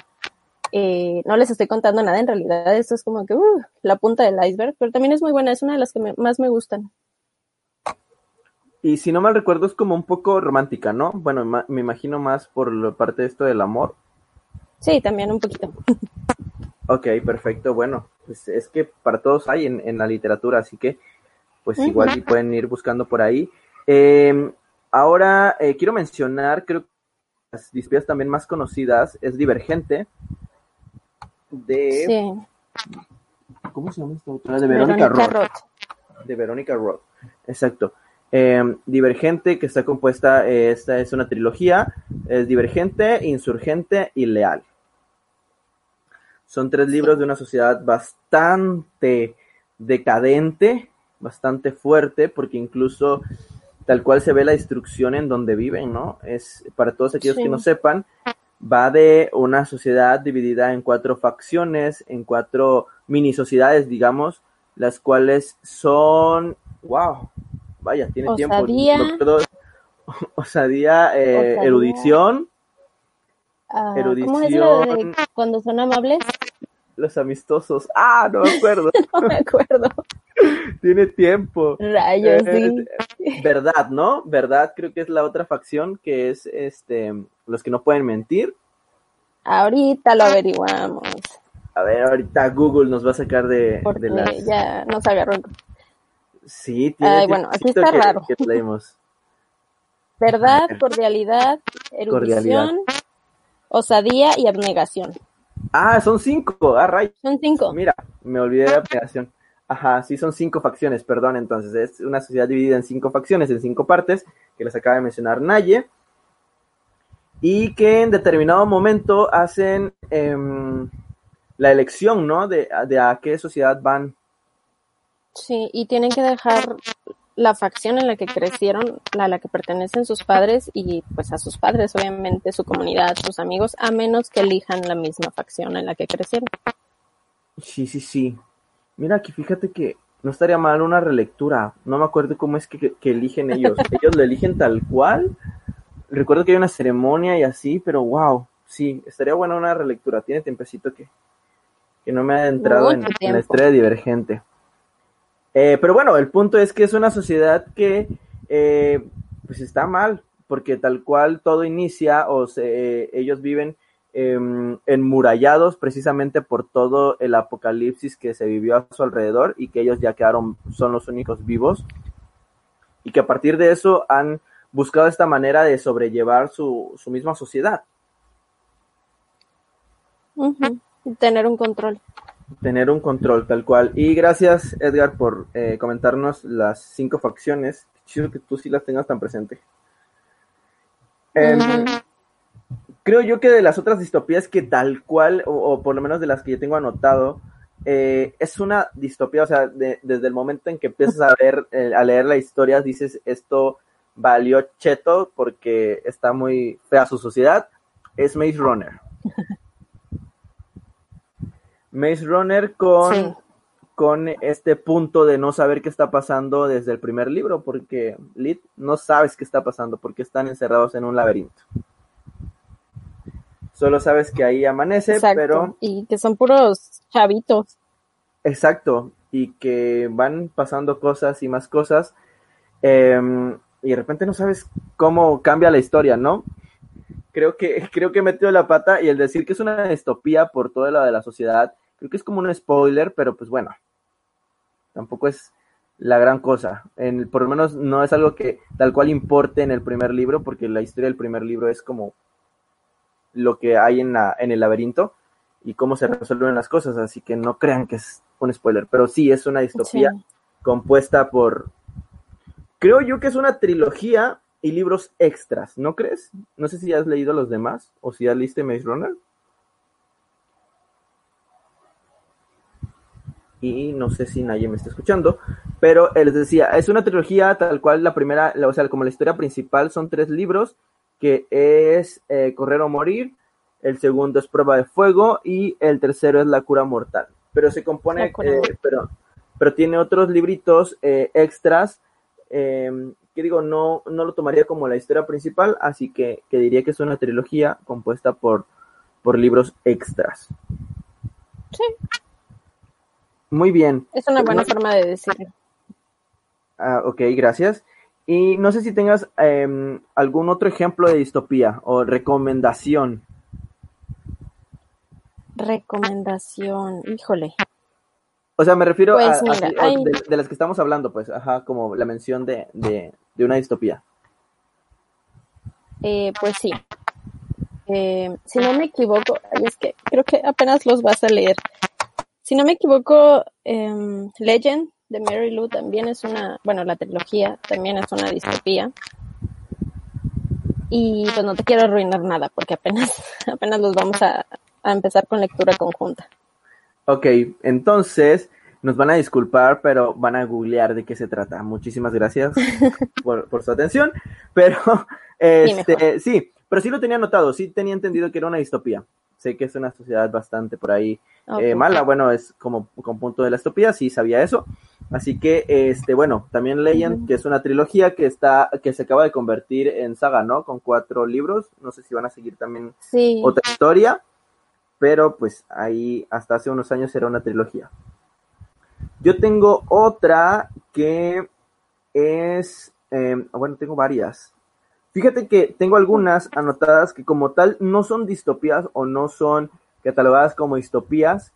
Speaker 2: eh, no les estoy contando nada, en realidad esto es como que uh, la punta del iceberg, pero también es muy buena, es una de las que más me gustan.
Speaker 1: Y si no mal recuerdo, es como un poco romántica, ¿no? Bueno, me imagino más por la parte de esto del amor.
Speaker 2: Sí, también un poquito.
Speaker 1: ok, perfecto. Bueno, pues es que para todos hay en, la literatura, así que pues igual si pueden ir buscando por ahí. Em, ahora eh, quiero mencionar, creo que las disputas también más conocidas es Divergente, de... Sí. ¿Cómo se llama esta autora? De Verónica, Roth. De Verónica Roth, exacto. Em, Divergente, que está compuesta, eh, esta es una trilogía, es Divergente, Insurgente y Leal. Son tres libros de una sociedad bastante decadente, bastante fuerte, porque incluso tal cual se ve la destrucción en donde viven, ¿no? Es para todos aquellos que no sepan, va de una sociedad dividida en cuatro facciones, en cuatro mini sociedades, digamos, las cuales son, wow, vaya, tiene tiempo. osadía, eh, erudición.
Speaker 2: Ah, erudición. cuando son amables?
Speaker 1: Los amistosos. Ah, no me acuerdo.
Speaker 2: no me acuerdo.
Speaker 1: tiene tiempo.
Speaker 2: Rayos, sí.
Speaker 1: Eh, verdad, ¿no? Verdad, creo que es la otra facción que es este los que no pueden mentir.
Speaker 2: Ahorita lo averiguamos.
Speaker 1: A ver, ahorita Google nos va a sacar de,
Speaker 2: Porque
Speaker 1: de las...
Speaker 2: ya nos agarró.
Speaker 1: Sí, tiene
Speaker 2: Ay, bueno, aquí está raro. Verdad, cordialidad, erudición, osadía y abnegación.
Speaker 1: Ah, son cinco. Ah, right.
Speaker 2: Son cinco.
Speaker 1: Mira, me olvidé de abnegación. Ajá, sí, son cinco facciones, perdón. Entonces, es una sociedad dividida en cinco facciones, en cinco partes, que les acaba de mencionar Naye. Y que en determinado momento hacen em, la elección, ¿no? De, de a qué sociedad van.
Speaker 2: Sí, y tienen que dejar la facción en la que crecieron, a la que pertenecen sus padres y pues a sus padres, obviamente, su comunidad, sus amigos, a menos que elijan la misma facción en la que crecieron.
Speaker 1: Sí, sí, sí. Mira, aquí fíjate que no estaría mal una relectura. No me acuerdo cómo es que, eligen ellos. ellos lo eligen tal cual. Recuerdo que hay una ceremonia y así, pero wow, sí, estaría buena una relectura. Tiene tiempecito que, que no me ha entrado en, la estrella divergente. Eh, pero bueno, el punto es que es una sociedad que eh, pues está mal, porque tal cual todo inicia o se, ellos viven eh, enmurallados precisamente por todo el apocalipsis que se vivió a su alrededor y que ellos ya quedaron, son los únicos vivos y que a partir de eso han buscado esta manera de sobrellevar su, su misma sociedad.
Speaker 2: Tener un control
Speaker 1: tener un control tal cual. Y gracias, Edgar, por eh, comentarnos las cinco facciones. Chido que tú sí las tengas tan presente. Em, creo yo que de las otras distopías que tal cual, o, por lo menos de las que yo tengo anotado, eh, es una distopía, o sea, desde el momento en que empiezas a ver, eh, a leer la historia, dices esto valió cheto porque está muy fea su sociedad, es Maze Runner. Maze Runner con, con este punto de no saber qué está pasando desde el primer libro, porque Lit no sabes qué está pasando, porque están encerrados en un laberinto. Solo sabes que ahí amanece, pero...
Speaker 2: Y que son puros chavitos.
Speaker 1: Exacto, y que van pasando cosas y más cosas, em, y de repente no sabes cómo cambia la historia, ¿no? Creo que, creo que he metido la pata y el decir que es una distopía por toda la de la sociedad Creo que es como un spoiler, pero pues bueno, tampoco es la gran cosa. En, por lo menos no es algo que tal cual importe en el primer libro, porque la historia del primer libro es como lo que hay en, la, en el laberinto y cómo se resuelven las cosas, así que no crean que es un spoiler, pero sí es una distopía compuesta por, creo yo que es una trilogía y libros extras, ¿no crees? No sé si has leído los demás o si ya leíste Maze Runner. y no sé si nadie me está escuchando, pero les decía, es una trilogía tal cual la primera, o sea, como la historia principal son tres libros, que es eh, Correr o Morir, el segundo es Prueba de Fuego y el tercero es La Cura Mortal. Pero se compone, eh, pero, pero tiene otros libritos eh, extras, em, que digo, no, no lo tomaría como la historia principal, así que, que diría que es una trilogía compuesta por, por libros extras.
Speaker 2: Sí,
Speaker 1: muy bien.
Speaker 2: Es una buena forma de decirlo.
Speaker 1: Ah, ok, gracias. Y no sé si tengas em, algún otro ejemplo de distopía o recomendación.
Speaker 2: Recomendación, híjole.
Speaker 1: O sea, me refiero a, pues de, las que estamos hablando, pues, ajá, como la mención de, de, una distopía.
Speaker 2: Eh, pues sí. Eh, si no me equivoco, es que creo que apenas los vas a leer. Si no me equivoco, eh, Legend de Mary Lou también es una, bueno, la trilogía también es una distopía. Y pues no te quiero arruinar nada porque apenas, apenas los vamos a, empezar con lectura conjunta.
Speaker 1: Ok, entonces nos van a disculpar, pero van a googlear de qué se trata. Muchísimas gracias por, por su atención. Pero, este, sí, pero sí lo tenía notado, sí tenía entendido que era una distopía sé que es una sociedad bastante por ahí eh, mala, bueno, es como con punto de la estopía, sí sabía eso. Así que, este, bueno, también leyen que es una trilogía que está, que se acaba de convertir en saga, ¿no? Con cuatro libros, no sé si van a seguir también otra historia, pero pues ahí hasta hace unos años era una trilogía. Yo tengo otra que es, em, bueno, tengo varias. Fíjate que tengo algunas anotadas que como tal no son distopías o no son catalogadas como distopías,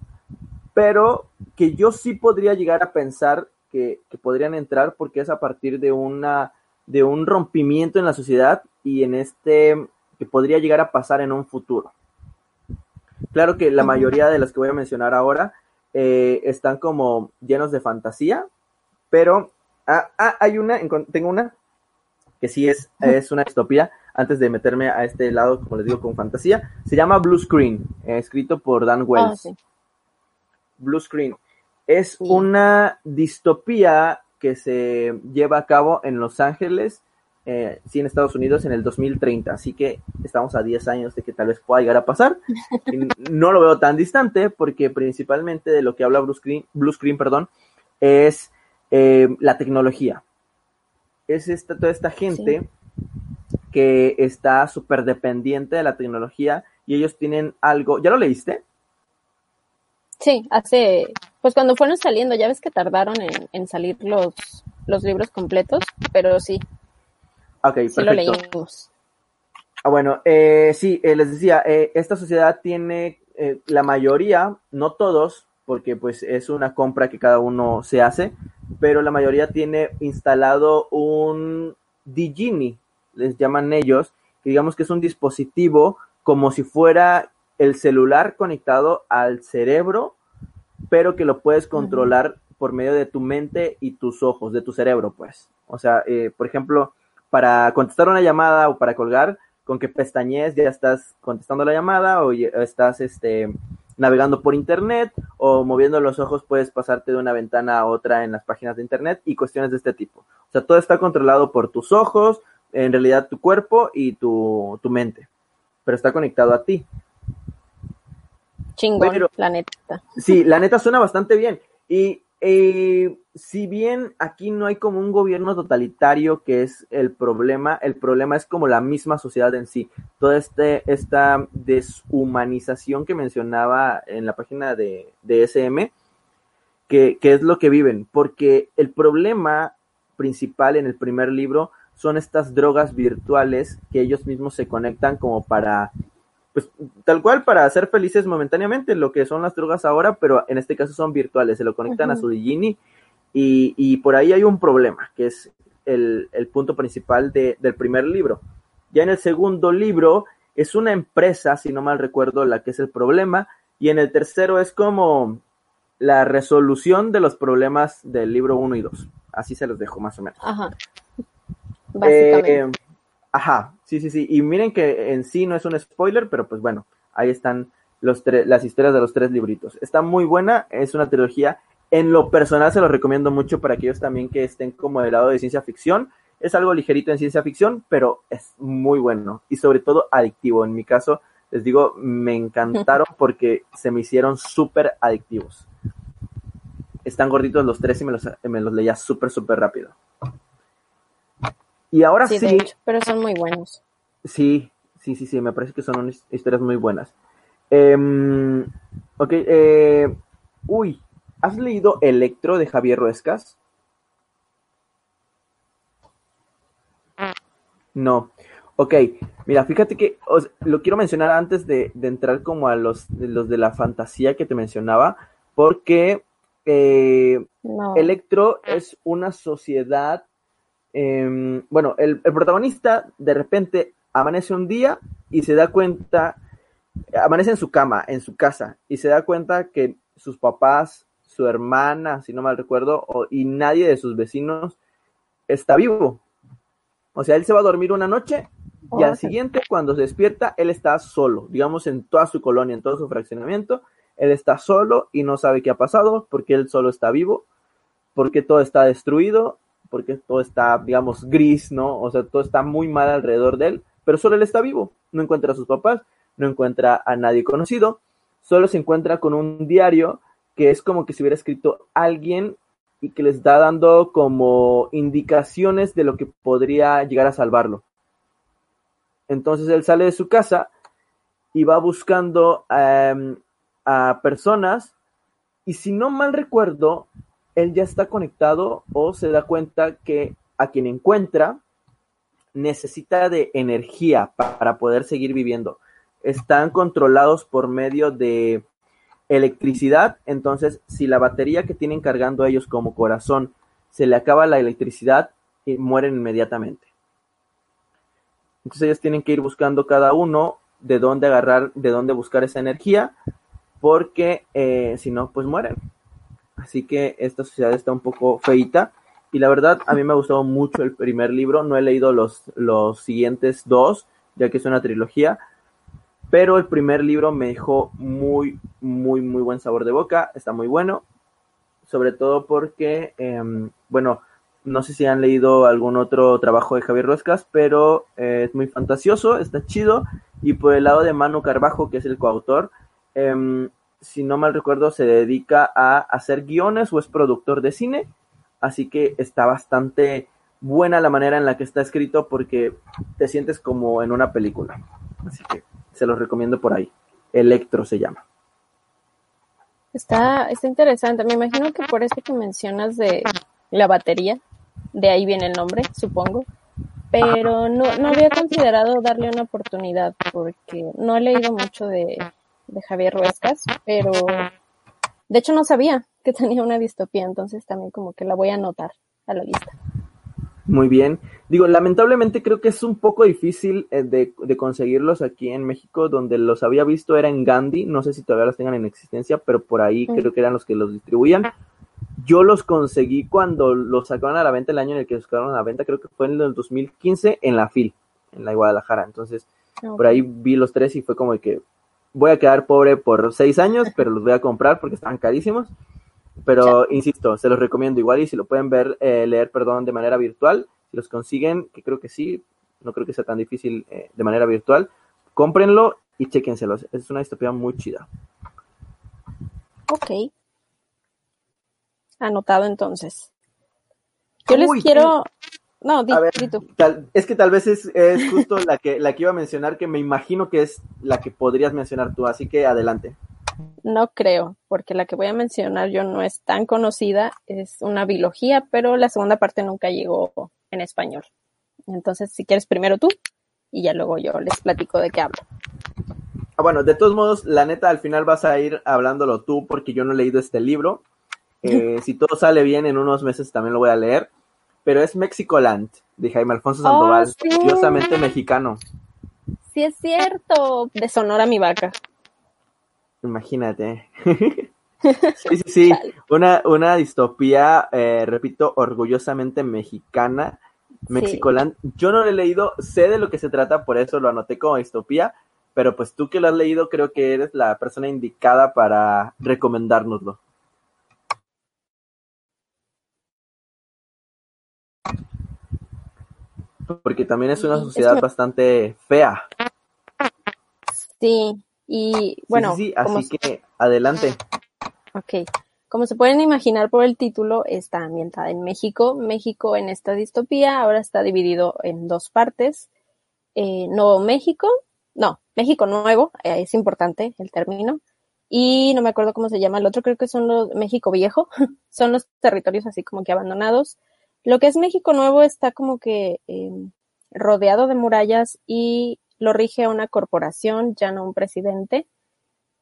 Speaker 1: pero que yo sí podría llegar a pensar que, podrían entrar porque es a partir de una de un rompimiento en la sociedad y en este que podría llegar a pasar en un futuro. Claro que la mayoría de las que voy a mencionar ahora eh, están como llenos de fantasía, pero ah, ah, hay una, tengo una que sí es, es una distopía, antes de meterme a este lado, como les digo, con fantasía, se llama Blue Screen, eh, escrito por Dan Wells. Ah, Blue Screen. Es una distopía que se lleva a cabo en Los Ángeles, eh, sí, en Estados Unidos en el 2030. Así que estamos a 10 años de que tal vez pueda llegar a pasar. no lo veo tan distante porque principalmente de lo que habla Blue Screen, Blue Screen perdón, es eh, la tecnología. Es esta, toda esta gente que está súper dependiente de la tecnología y ellos tienen algo. ¿Ya lo leíste?
Speaker 2: Sí, hace, pues cuando fueron saliendo, ya ves que tardaron en, salir los, los libros completos, pero sí.
Speaker 1: Ok, sí lo leímos. Ah, bueno, eh, sí, eh, les decía, eh, esta sociedad tiene eh, la mayoría, no todos, porque pues es una compra que cada uno se hace, pero la mayoría tiene instalado un Digini, les llaman ellos, que digamos que es un dispositivo como si fuera el celular conectado al cerebro, pero que lo puedes controlar por medio de tu mente y tus ojos, de tu cerebro, pues. O sea, eh, por ejemplo, para contestar una llamada o para colgar, con que pestañees ya estás contestando la llamada o estás este, navegando por internet o moviendo los ojos puedes pasarte de una ventana a otra en las páginas de internet y cuestiones de este tipo. O sea, todo está controlado por tus ojos, en realidad tu cuerpo y tu, tu mente, pero está conectado a ti.
Speaker 2: Chingón, la neta.
Speaker 1: Sí, la neta suena bastante bien. Y eh, si bien aquí no hay como un gobierno totalitario que es el problema, el problema es como la misma sociedad en sí. Toda este, esta deshumanización que mencionaba en la página de, de SM, que, que es lo que viven. Porque el problema principal en el primer libro son estas drogas virtuales que ellos mismos se conectan como para pues tal cual para ser felices momentáneamente, lo que son las drogas ahora, pero en este caso son virtuales, se lo conectan a su Digini y, y, por ahí hay un problema, que es el, el punto principal de, del primer libro. Ya en el segundo libro es una empresa, si no mal recuerdo, la que es el problema, y en el tercero es como la resolución de los problemas del libro 1 y 2. Así se los dejo más o menos.
Speaker 2: Ajá. Básicamente.
Speaker 1: Eh, Ajá, sí, sí, sí. Y miren que en sí no es un spoiler, pero pues bueno, ahí están los las historias de los tres libritos. Está muy buena, es una trilogía. En lo personal se lo recomiendo mucho para aquellos también que estén como del lado de ciencia ficción. Es algo ligerito en ciencia ficción, pero es muy bueno y sobre todo adictivo. En mi caso, les digo, me encantaron porque se me hicieron súper adictivos. Están gorditos los tres y me los, me los leía súper, súper rápido. Y ahora sí.
Speaker 2: pero son muy buenos.
Speaker 1: Sí, sí, sí, sí, me parece que son historias muy buenas. Eh, ok, eh, uy, ¿has leído Electro de Javier Ruescas? No. Ok, mira, fíjate que lo quiero mencionar antes de, entrar como a los de, los de la fantasía que te mencionaba, porque eh, Electro es una sociedad Em, bueno, el, protagonista de repente amanece un día y se da cuenta, amanece en su cama, en su casa, y se da cuenta que sus papás, su hermana, si no mal recuerdo, y nadie de sus vecinos está vivo. O sea, él se va a dormir una noche y al siguiente, cuando se despierta, él está solo, digamos, en toda su colonia, en todo su fraccionamiento, él está solo y no sabe qué ha pasado, porque él solo está vivo, porque todo está destruido porque todo está, digamos, gris, ¿no? O sea, todo está muy mal alrededor de él, pero solo él está vivo, no encuentra a sus papás, no encuentra a nadie conocido, solo se encuentra con un diario que es como que si hubiera escrito alguien y que les está dando como indicaciones de lo que podría llegar a salvarlo. Entonces él sale de su casa y va buscando em, a personas y si no mal recuerdo, él ya está conectado o se da cuenta que a quien encuentra necesita de energía para poder seguir viviendo. Están controlados por medio de electricidad, entonces si la batería que tienen cargando ellos como corazón se le acaba la electricidad, y mueren inmediatamente. Entonces ellos tienen que ir buscando cada uno de dónde agarrar, de dónde buscar esa energía, porque eh, si no, pues mueren. Así que esta sociedad está un poco feita. Y la verdad, a mí me ha gustado mucho el primer libro. No he leído los, los siguientes dos, ya que es una trilogía. Pero el primer libro me dejó muy, muy, muy buen sabor de boca. Está muy bueno. Sobre todo porque, em, bueno, no sé si han leído algún otro trabajo de Javier Ruescas, pero eh, es muy fantasioso, está chido. Y por el lado de Manu Carbajo, que es el coautor, em, si no mal recuerdo, se dedica a hacer guiones o es productor de cine. Así que está bastante buena la manera en la que está escrito porque te sientes como en una película. Así que se los recomiendo por ahí. Electro se llama.
Speaker 2: Está, está interesante. Me imagino que por eso que mencionas de la batería, de ahí viene el nombre, supongo. Pero no, no había considerado darle una oportunidad porque no he leído mucho de, de Javier Ruescas, pero de hecho no sabía que tenía una distopía, entonces también como que la voy a anotar a la lista.
Speaker 1: Muy bien. Digo, lamentablemente creo que es un poco difícil eh, de, de, conseguirlos aquí en México, donde los había visto era en Gandhi, no sé si todavía los tengan en existencia, pero por ahí mm. creo que eran los que los distribuían. Yo los conseguí cuando los sacaron a la venta el año en el que los sacaron a la venta, creo que fue en el 2015 en la FIL, en la Guadalajara. Entonces, okay. por ahí vi los tres y fue como que voy a quedar pobre por seis años, pero los voy a comprar porque estaban carísimos. Pero insisto, se los recomiendo igual y si lo pueden ver, eh, leer, perdón, de manera virtual, si los consiguen, que creo que sí, no creo que sea tan difícil eh, de manera virtual, cómprenlo y chequenselos. Es una distopía muy chida.
Speaker 2: Ok. Anotado entonces. Yo les Uy, quiero... No, di,
Speaker 1: ver,
Speaker 2: tú.
Speaker 1: Tal, es que tal vez es, es justo la que la que iba a mencionar, que me imagino que es la que podrías mencionar tú, así que adelante.
Speaker 2: No creo, porque la que voy a mencionar yo no es tan conocida, es una biología, pero la segunda parte nunca llegó en español. Entonces, si quieres primero tú y ya luego yo les platico de qué hablo.
Speaker 1: Ah, bueno, de todos modos, la neta, al final vas a ir hablándolo tú porque yo no he leído este libro. Eh, si todo sale bien, en unos meses también lo voy a leer. Pero es Mexicoland, de Jaime Alfonso Sandoval, oh, sí. curiosamente mexicano.
Speaker 2: Sí, es cierto. De Sonora mi vaca.
Speaker 1: Imagínate. sí, sí, sí. Una, una distopía, eh, repito, orgullosamente mexicana. Mexicoland. Sí. Yo no lo he leído, sé de lo que se trata, por eso lo anoté como distopía, pero pues tú que lo has leído, creo que eres la persona indicada para recomendárnoslo. Porque también es una sociedad es bastante fea.
Speaker 2: Sí, y bueno.
Speaker 1: Sí, sí, sí. así que adelante.
Speaker 2: Ok. Como se pueden imaginar por el título, está ambientada en México. México en esta distopía ahora está dividido en dos partes. Eh, Nuevo México, no, México Nuevo, eh, es importante el término. Y no me acuerdo cómo se llama el otro, creo que son los México Viejo, son los territorios así como que abandonados. Lo que es México Nuevo está como que eh, rodeado de murallas y lo rige una corporación, ya no un presidente.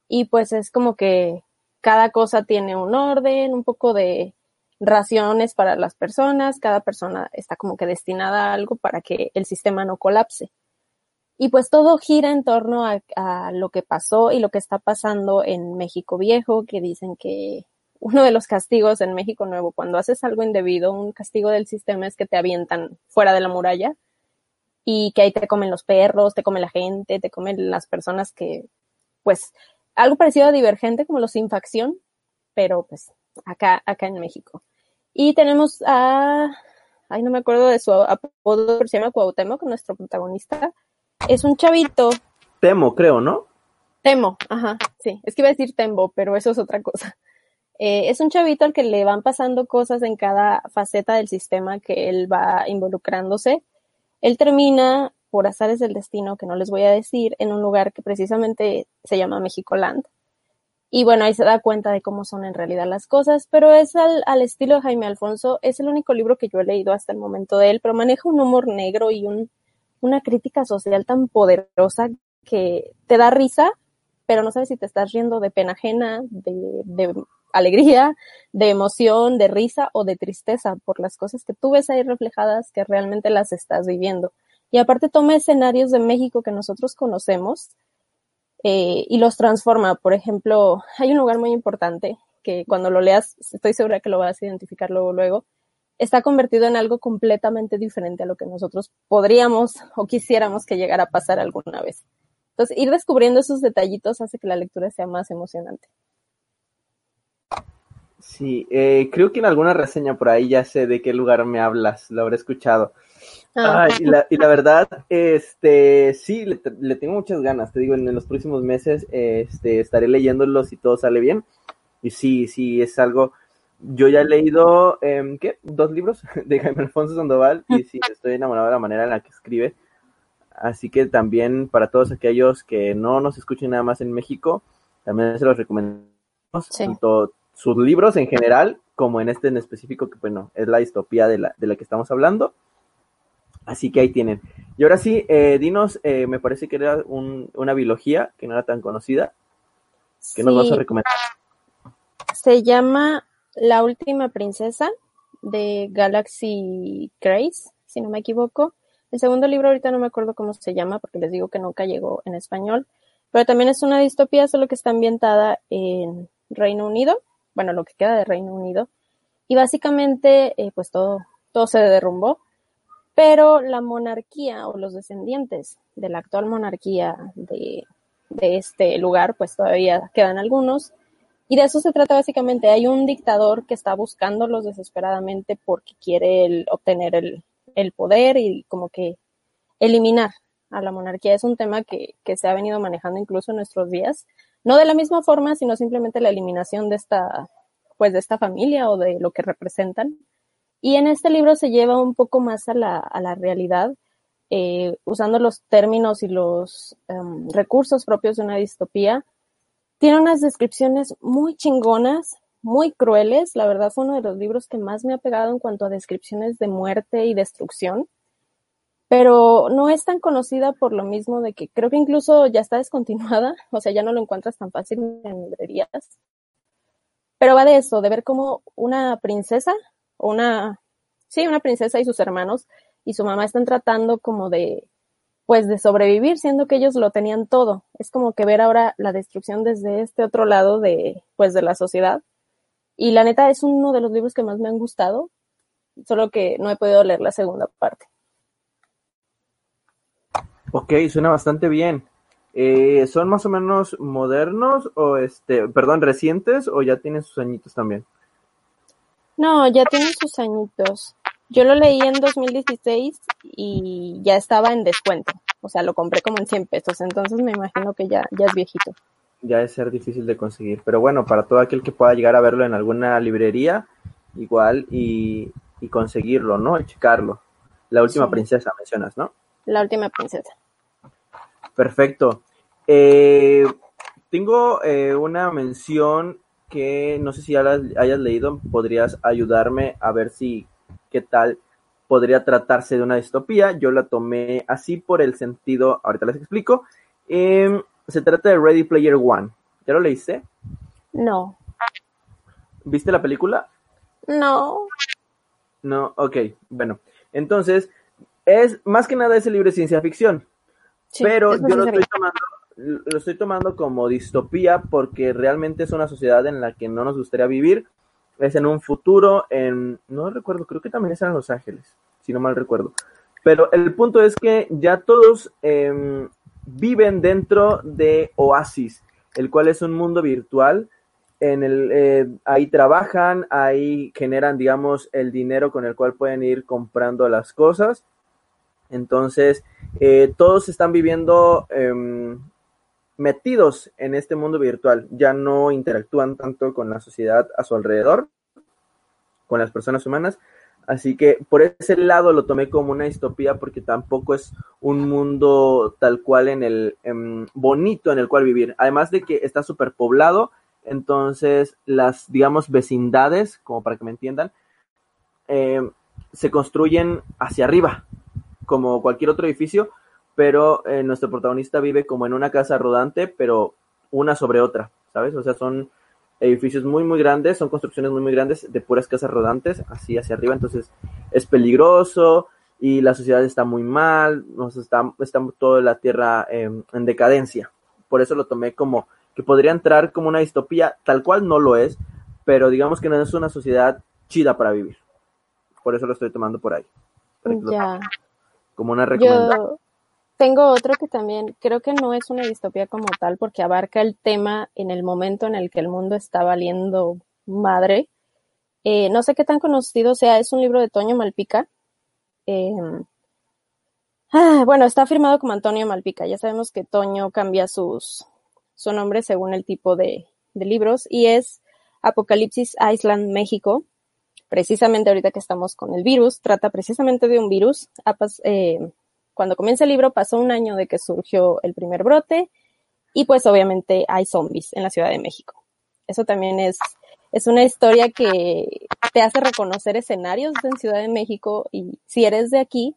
Speaker 2: Y pues es como que cada cosa tiene un orden, un poco de raciones para las personas, cada persona está como que destinada a algo para que el sistema no colapse. Y pues todo gira en torno a, a, lo que pasó y lo que está pasando en México Viejo, que dicen que uno de los castigos en México Nuevo, cuando haces algo indebido, un castigo del sistema es que te avientan fuera de la muralla y que ahí te comen los perros, te come la gente, te comen las personas que, pues, algo parecido a Divergente como los sin facción, pero pues acá, acá en México. Y tenemos a, ay, no me acuerdo de su apodo, pero se llama Cuauhtémoc, nuestro protagonista. Es un chavito.
Speaker 1: Temo, creo, ¿no?
Speaker 2: Temo, ajá, sí. Es que iba a decir Tembo, pero eso es otra cosa. Eh, es un chavito al que le van pasando cosas en cada faceta del sistema que él va involucrándose él termina, por azares del destino, que no les voy a decir, en un lugar que precisamente se llama Mexicoland. Y bueno, ahí se da cuenta de cómo son en realidad las cosas, pero es al, al, estilo de Jaime Alfonso, es el único libro que yo he leído hasta el momento de él, pero maneja un humor negro y un, una crítica social tan poderosa que te da risa, pero no sabes si te estás riendo de pena ajena, de alegría, de emoción, de risa o de tristeza por las cosas que tú ves ahí reflejadas que realmente las estás viviendo. Y aparte toma escenarios de México que nosotros conocemos eh, y los transforma. Por ejemplo, hay un lugar muy importante que cuando lo leas, estoy segura que lo vas a identificar luego, luego, está convertido en algo completamente diferente a lo que nosotros podríamos o quisiéramos que llegara a pasar alguna vez. Entonces, ir descubriendo esos detallitos hace que la lectura sea más emocionante.
Speaker 1: Sí, eh, creo que en alguna reseña por ahí ya sé de qué lugar me hablas, lo habré escuchado. Ah. y, la, y, la, verdad, este, sí, le, tengo muchas ganas, te digo, en, los próximos meses este, estaré leyéndolos si todo sale bien. Y sí, sí, es algo, yo ya he leído, eh, ¿qué? Dos libros de Jaime Alfonso Sandoval y sí, estoy enamorado de la manera en la que escribe. Así que también para todos aquellos que no nos escuchen nada más en México, también se los recomendamos, tanto sus libros en general como en este en específico, que bueno, es la distopía de la, de la que estamos hablando. Así que ahí tienen. Y ahora sí, eh, dinos, eh, me parece que era una biología que no era tan conocida. que nos vas a recomendar?
Speaker 2: Se llama La última princesa de Galaxy Grace, si no me equivoco. El segundo libro ahorita no me acuerdo cómo se llama porque les digo que nunca llegó en español, pero también es una distopía, solo que está ambientada en Reino Unido, bueno, lo que queda de Reino Unido, y básicamente eh, pues todo, todo se derrumbó pero la monarquía o los descendientes de la actual monarquía de, este lugar, pues todavía quedan algunos. Y de eso se trata básicamente. Hay un dictador que está buscándolos desesperadamente porque quiere obtener el, el, poder y como que eliminar a la monarquía. Es un tema que, que, se ha venido manejando incluso en nuestros días. No de la misma forma, sino simplemente la eliminación de esta, pues de esta familia o de lo que representan. Y en este libro se lleva un poco más a la, a la realidad, eh, usando los términos y los em, recursos propios de una distopía. Tiene unas descripciones muy chingonas, muy crueles. La verdad fue uno de los libros que más me ha pegado en cuanto a descripciones de muerte y destrucción. Pero no es tan conocida por lo mismo de que creo que incluso ya está descontinuada, o sea, ya no lo encuentras tan fácil en librerías. Pero va de eso, de ver cómo una princesa una, sí, una princesa y sus hermanos y su mamá están tratando como de, pues de sobrevivir, siendo que ellos lo tenían todo. Es como que ver ahora la destrucción desde este otro lado de, pues de la sociedad. Y la neta es uno de los libros que más me han gustado, solo que no he podido leer la segunda parte.
Speaker 1: Ok, suena bastante bien. Eh, ¿Son más o menos modernos o este, perdón, recientes o ya tienen sus añitos también?
Speaker 2: No, ya tiene sus añitos. Yo lo leí en 2016 y ya estaba en descuento. O sea, lo compré como en 100 pesos. Entonces me imagino que ya, ya es viejito.
Speaker 1: Ya es ser difícil de conseguir. Pero bueno, para todo aquel que pueda llegar a verlo en alguna librería, igual y, conseguirlo, ¿no? Y checarlo. La última princesa mencionas, ¿no?
Speaker 2: La última princesa.
Speaker 1: Perfecto. Eh, tengo eh, una mención que no sé si ya hayas leído, podrías ayudarme a ver si qué tal podría tratarse de una distopía. Yo la tomé así por el sentido, ahorita les explico. Em, se trata de Ready Player One. ¿Ya lo leíste?
Speaker 2: No.
Speaker 1: ¿Viste la película?
Speaker 2: No.
Speaker 1: No, ok, bueno. Entonces, es más que nada ese libro de ciencia ficción. Pero yo lo estoy tomando lo estoy tomando como distopía porque realmente es una sociedad en la que no nos gustaría vivir. Es en un futuro, en, no recuerdo, creo que también es en Los Ángeles, si no mal recuerdo. Pero el punto es que ya todos em, viven dentro de Oasis, el cual es un mundo virtual. En el, eh, ahí trabajan, ahí generan, digamos, el dinero con el cual pueden ir comprando las cosas. Entonces, eh, todos están viviendo em, metidos en este mundo virtual, ya no interactúan tanto con la sociedad a su alrededor, con las personas humanas. Así que por ese lado lo tomé como una distopía porque tampoco es un mundo tal cual en el bonito en el cual vivir. Además de que está súper poblado, entonces las, digamos, vecindades, como para que me entiendan, eh, se construyen hacia arriba, como cualquier otro edificio, pero eh, nuestro protagonista vive como en una casa rodante, pero una sobre otra, ¿sabes? O sea, son edificios muy, muy grandes, son construcciones muy, muy grandes de puras casas rodantes, así hacia arriba, entonces es peligroso y la sociedad está muy mal, nos está, está toda la tierra en decadencia. Por eso lo tomé como que podría entrar como una distopía, tal cual no lo es, pero digamos que no es una sociedad chida para vivir. Por eso lo estoy tomando por ahí.
Speaker 2: Ya.
Speaker 1: Como una recomendación.
Speaker 2: Tengo otro que también creo que no es una distopía como tal porque abarca el tema en el momento en el que el mundo está valiendo madre, Eh, no sé qué tan conocido sea, es un libro de Toño Malpica. Em, ah, bueno, está firmado como Antonio Malpica. Ya sabemos que Toño cambia sus, su nombre según el tipo de, de libros y es Apocalipsis Island México. Precisamente ahorita que estamos con el virus, trata precisamente de un virus. Eh, cuando comienza el libro pasó un año de que surgió el primer brote y pues obviamente hay zombies en la Ciudad de México. Eso también es, es una historia que te hace reconocer escenarios en Ciudad de México y si eres de aquí,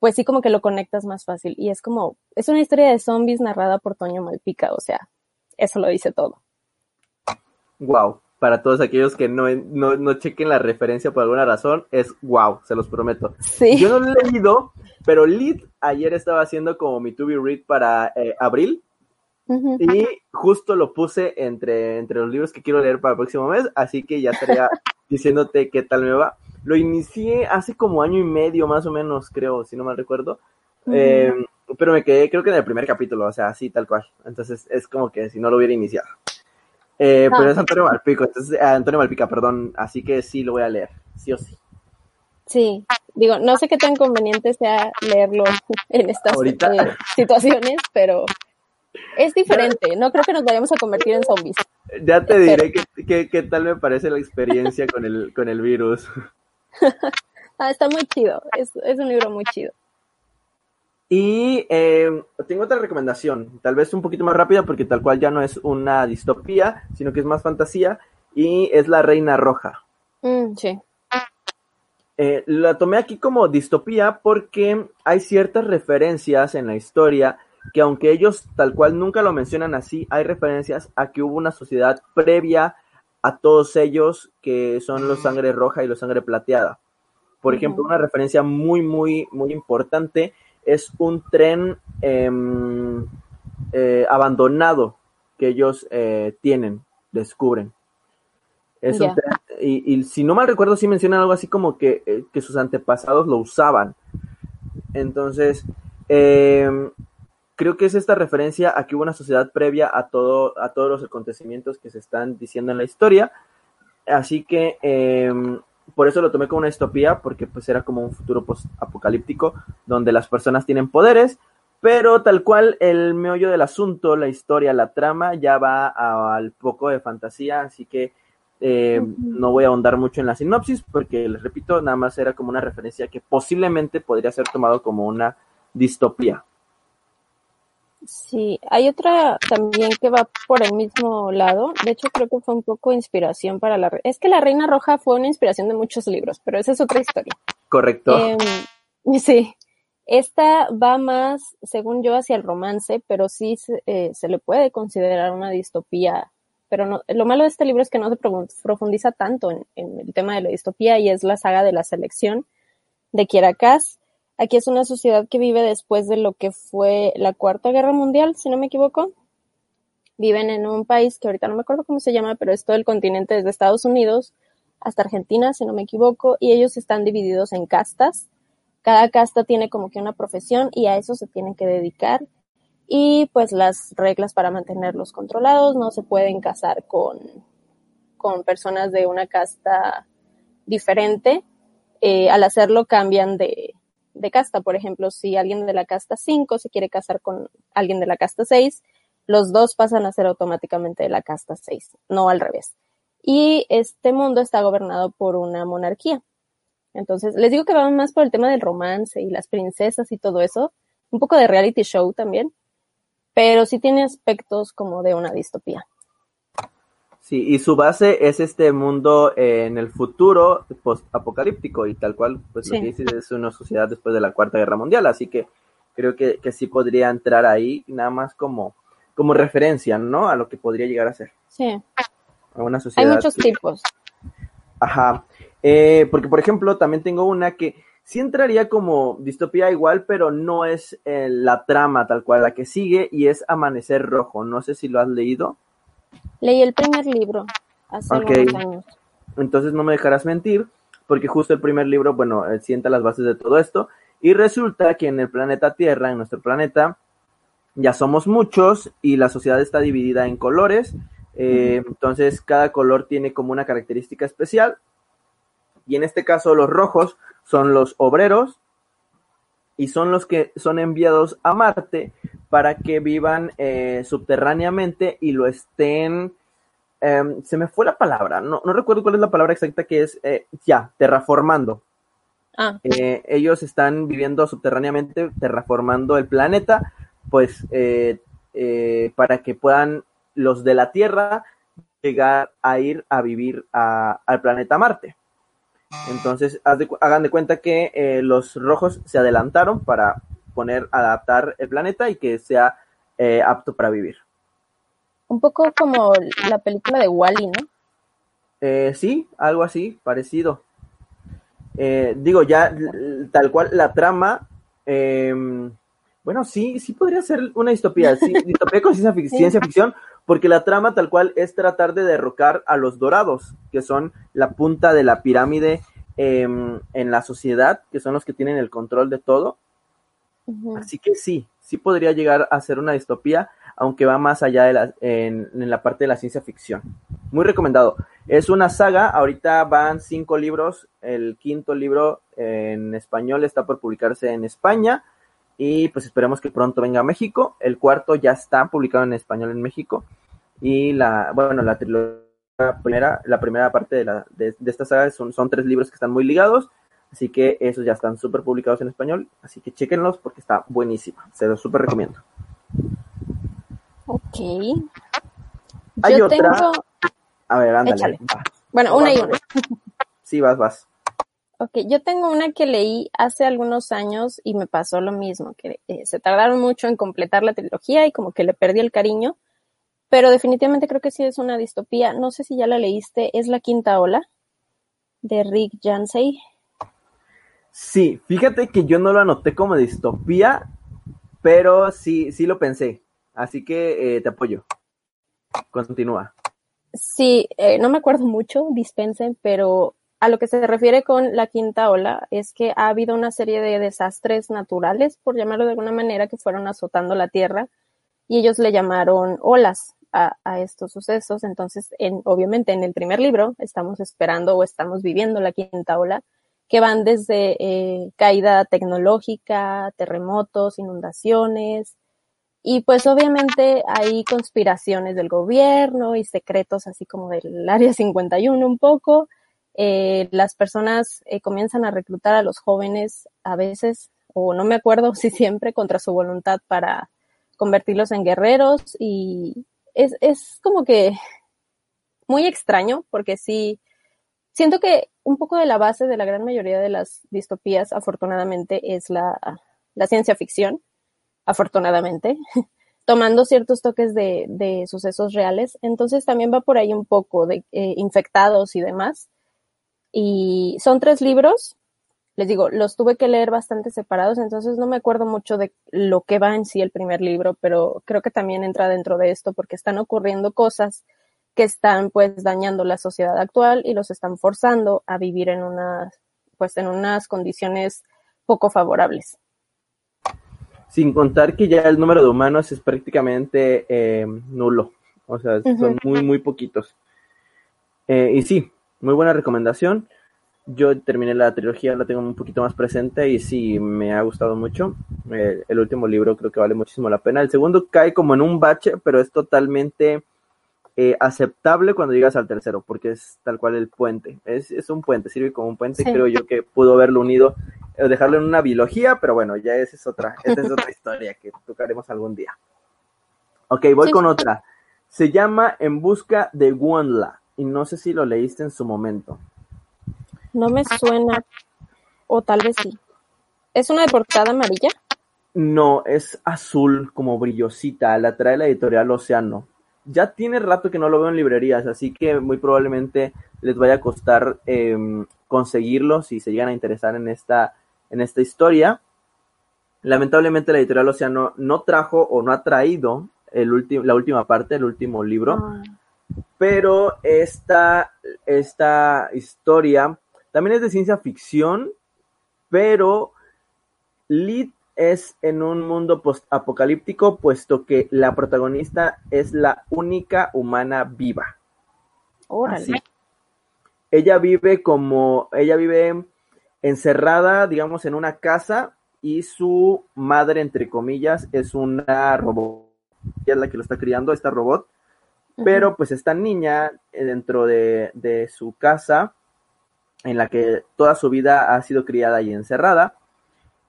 Speaker 2: pues sí como que lo conectas más fácil. Y es como, es una historia de zombies narrada por Toño Malpica, o sea, eso lo dice todo.
Speaker 1: Wow, para todos aquellos que no, no, chequen la referencia por alguna razón, es wow, se los prometo.
Speaker 2: Sí.
Speaker 1: Yo no lo he leído, pero Lid ayer estaba haciendo como mi to be read para eh, abril y justo lo puse entre, entre los libros que quiero leer para el próximo mes, así que ya estaría diciéndote qué tal me va. Lo inicié hace como año y medio más o menos, creo, si no mal recuerdo. Em, pero me quedé, creo que en el primer capítulo, o sea, así tal cual. Entonces es como que si no lo hubiera iniciado. Eh, pero es Antonio Malpico, entonces, eh, Antonio Malpica, perdón, así que sí lo voy a leer, sí o sí.
Speaker 2: Sí, digo, no sé qué tan conveniente sea leerlo en estas eh, situaciones, pero es diferente, no creo que nos vayamos a convertir en zombies.
Speaker 1: Ya te diré qué, tal me parece la experiencia con el, con el virus.
Speaker 2: ah, está muy chido, es, un libro muy chido.
Speaker 1: Y eh, tengo otra recomendación, tal vez un poquito más rápida porque tal cual ya no es una distopía, sino que es más fantasía, y es La Reina Roja.
Speaker 2: Mm, sí.
Speaker 1: Eh, la tomé aquí como distopía porque hay ciertas referencias en la historia que aunque ellos tal cual nunca lo mencionan así, hay referencias a que hubo una sociedad previa a todos ellos que son los sangre roja y los sangre plateada. Por ejemplo, una referencia muy, muy, muy importante es un tren em, eh, abandonado que ellos eh, tienen, descubren. Es un tren, y, si no mal recuerdo, sí mencionan algo así como que, eh, que sus antepasados lo usaban. Entonces, eh, creo que es esta referencia a que hubo una sociedad previa a, todo, a todos los acontecimientos que se están diciendo en la historia. Así que em, por eso lo tomé como una distopía, porque pues era como un futuro post-apocalíptico donde las personas tienen poderes, pero tal cual el meollo del asunto, la historia, la trama, ya va al poco de fantasía, así que em, no voy a ahondar mucho en la sinopsis, porque les repito, nada más era como una referencia que posiblemente podría ser tomado como una distopía.
Speaker 2: Sí, hay otra también que va por el mismo lado. De hecho, creo que fue un poco inspiración para la... Es que La Reina Roja fue una inspiración de muchos libros, pero esa es otra historia.
Speaker 1: Correcto.
Speaker 2: Em, sí. Esta va más, según yo, hacia el romance, pero sí se, eh, se le puede considerar una distopía. Pero no, lo malo de este libro es que no se profundiza tanto en, en el tema de la distopía y es la saga de la selección de Kierakaz Aquí es una sociedad que vive después de lo que fue la Cuarta Guerra Mundial, si no me equivoco. Viven en un país que ahorita no me acuerdo cómo se llama, pero es todo el continente desde Estados Unidos hasta Argentina, si no me equivoco, y ellos están divididos en castas. Cada casta tiene como que una profesión y a eso se tienen que dedicar. Y pues las reglas para mantenerlos controlados, no se pueden casar con, con personas de una casta diferente. Eh, al hacerlo cambian de, de casta. Por ejemplo, si alguien de la casta 5 se quiere casar con alguien de la casta 6, los dos pasan a ser automáticamente de la casta 6, no al revés. Y este mundo está gobernado por una monarquía. Entonces, les digo que va más por el tema del romance y las princesas y todo eso, un poco de reality show también, pero sí tiene aspectos como de una distopía.
Speaker 1: Sí, y su base es este mundo en el futuro post-apocalíptico y tal cual, pues lo que dice es una sociedad después de la Cuarta Guerra Mundial, así que creo que, sí podría entrar ahí nada más como, como referencia, ¿no? A lo que podría llegar a ser.
Speaker 2: Sí.
Speaker 1: A una sociedad.
Speaker 2: Hay muchos tipos.
Speaker 1: Ajá. Eh, porque, por ejemplo, también tengo una que sí entraría como distopía igual, pero no es eh, la trama tal cual la que sigue y es Amanecer Rojo. No sé si lo has leído.
Speaker 2: Leí el primer libro hace unos años.
Speaker 1: Entonces no me dejarás mentir, porque justo el primer libro, bueno, eh, sienta las bases de todo esto. Y resulta que en el planeta Tierra, en nuestro planeta, ya somos muchos y la sociedad está dividida en colores. Eh, entonces cada color tiene como una característica especial Y en este caso los rojos son los obreros y son los que son enviados a Marte para que vivan eh, subterráneamente y lo estén... Em, se me fue la palabra, no, no, recuerdo cuál es la palabra exacta que es, eh, ya, terraformando. Ah. Eh, ellos están viviendo subterráneamente, terraformando el planeta, pues para que puedan los de la Tierra llegar a ir a vivir al planeta Marte. Entonces, hagan de cuenta que eh, los rojos se adelantaron para poner, adaptar el planeta y que sea eh, apto para vivir.
Speaker 2: Un poco como la película de Wally, ¿no?
Speaker 1: Eh, sí, algo así, parecido. digo, ya tal cual la trama, em, bueno, sí, sí podría ser una distopía, sí, distopía con ciencia ficción, porque la trama tal cual es tratar de derrocar a los dorados, que son la punta de la pirámide em, en la sociedad, que son los que tienen el control de todo. Así que sí, sí podría llegar a ser una distopía, aunque va más allá de la, en, la parte de la ciencia ficción. Muy recomendado. Es una saga, ahorita van cinco libros, el quinto libro en español está por publicarse en España y pues esperemos que pronto venga a México. El cuarto ya está publicado en español en México y la, bueno, la primera, la primera parte de, la, de, esta saga son, son tres libros que están muy ligados, así que esos ya están súper publicados en español, así que chequenlos porque está buenísima, se los súper recomiendo.
Speaker 2: Ok.
Speaker 1: Hay otra. A ver, ándale.
Speaker 2: Bueno, una y una.
Speaker 1: Sí, vas, vas.
Speaker 2: Ok, yo tengo una que leí hace algunos años y me pasó lo mismo, que eh, se tardaron mucho en completar la trilogía y como que le perdí el cariño, pero definitivamente creo que sí es una distopía. No sé si ya la leíste, es La Quinta Ola de Rick Jansey.
Speaker 1: Sí, fíjate que yo no lo anoté como distopía, pero sí, sí lo pensé, así que eh, te apoyo. Continúa.
Speaker 2: Sí, eh, no me acuerdo mucho, dispensen, pero a lo que se refiere con la quinta ola es que ha habido una serie de desastres naturales, por llamarlo de alguna manera, que fueron azotando la Tierra y ellos le llamaron olas a, estos sucesos. Entonces, en, obviamente en el primer libro estamos esperando o estamos viviendo la quinta ola, que van desde eh, caída tecnológica, terremotos, inundaciones, y pues obviamente hay conspiraciones del gobierno y secretos así como del Área 51 un poco, eh, las personas eh, comienzan a reclutar a los jóvenes a veces, o no me acuerdo si siempre, contra su voluntad para convertirlos en guerreros. Y es, es como que muy extraño porque sí, siento que un poco de la base de la gran mayoría de las distopías, afortunadamente, es la, ciencia ficción, afortunadamente, tomando ciertos toques de, de, sucesos reales. Entonces también va por ahí un poco de eh, infectados y demás. Y son tres libros, les digo, los tuve que leer bastante separados, entonces no me acuerdo mucho de lo que va en sí el primer libro, pero creo que también entra dentro de esto porque están ocurriendo cosas que están pues dañando la sociedad actual y los están forzando a vivir en unas pues en unas condiciones poco favorables.
Speaker 1: Sin contar que ya el número de humanos es prácticamente eh, nulo, o sea, son muy muy poquitos. Eh, y sí, muy buena recomendación. Yo terminé la trilogía, la tengo un poquito más presente y sí, me ha gustado mucho. Eh, el último libro creo que vale muchísimo la pena. El segundo cae como en un bache, pero es totalmente eh, aceptable cuando llegas al tercero, porque es tal cual el puente. Es, es un puente, sirve como un puente. Creo yo que pudo haberlo unido, o dejarlo en una biología, pero bueno, ya esa es otra, esa es otra historia que tocaremos algún día. Ok, voy con otra. Se llama En busca de Wonla y no sé si lo leíste en su momento.
Speaker 2: No me suena, o tal vez sí. ¿Es una de portada amarilla?
Speaker 1: No, es azul como brillosita, la trae la editorial Océano. Ya tiene rato que no lo veo en librerías, así que muy probablemente les vaya a costar em, conseguirlo si se llegan a interesar en esta, en esta historia. Lamentablemente la editorial Océano no trajo o no ha traído el la última parte, el último libro. Ah pero esta, esta historia también es de ciencia ficción, pero Lid es en un mundo post-apocalíptico, puesto que la protagonista es la única humana viva.
Speaker 2: Órale.
Speaker 1: ella vive como, ella vive encerrada, digamos, en una casa y su madre, entre comillas, es una robot. Ella es la que lo está criando, esta robot. Pero pues esta niña eh, dentro de, de, su casa, en la que toda su vida ha sido criada y encerrada,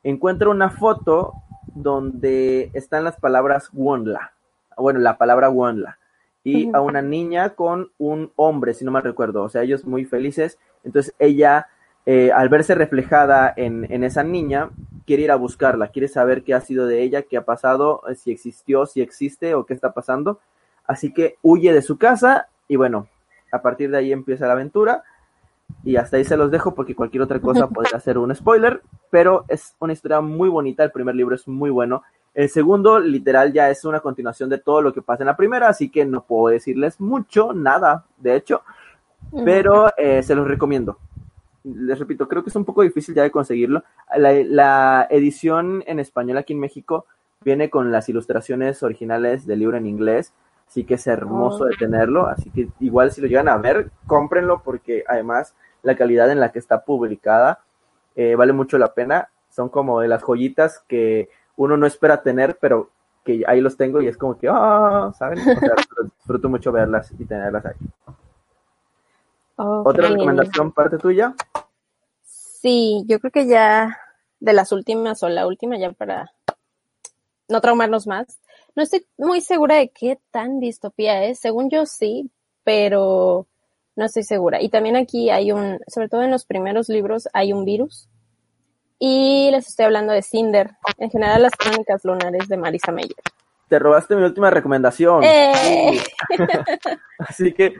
Speaker 1: encuentra una foto donde están las palabras Wonla. Bueno, la palabra Wonla. Y a una niña con un hombre, si no mal recuerdo. O sea, ellos muy felices. Entonces ella eh, al verse reflejada en, en, esa niña, quiere ir a buscarla, quiere saber qué ha sido de ella, qué ha pasado, eh, si existió, si existe o qué está pasando. Así que huye de su casa y bueno, a partir de ahí empieza la aventura. Y hasta ahí se los dejo porque cualquier otra cosa podría ser un spoiler, pero es una historia muy bonita, el primer libro es muy bueno. El segundo, literal, ya es una continuación de todo lo que pasa en la primera, así que no puedo decirles mucho, nada, de hecho, pero eh, se los recomiendo les repito, creo que es un poco difícil ya de conseguirlo. La, edición en español aquí en México viene con las ilustraciones originales del libro en inglés, así que es hermoso de tenerlo, así que igual si lo llegan a ver, cómprenlo porque además la calidad en la que está publicada eh, vale mucho la pena. Son como de las joyitas que uno no espera tener, pero que ahí los tengo y es como que, ah, ¿saben? O sea, disfruto mucho verlas y tenerlas ahí. ¿Otra recomendación parte tuya?
Speaker 2: Sí, yo creo que ya de las últimas o la última ya para no traumarnos más. No estoy muy segura de qué tan distopía es. Según yo sí, pero no estoy segura. Y también aquí hay un, sobre todo en los primeros libros, hay un virus. Y les estoy hablando de Cinder, en general las crónicas lunares de Marisa Meyer.
Speaker 1: Te robaste mi última recomendación.
Speaker 2: ¡Eh!
Speaker 1: Así que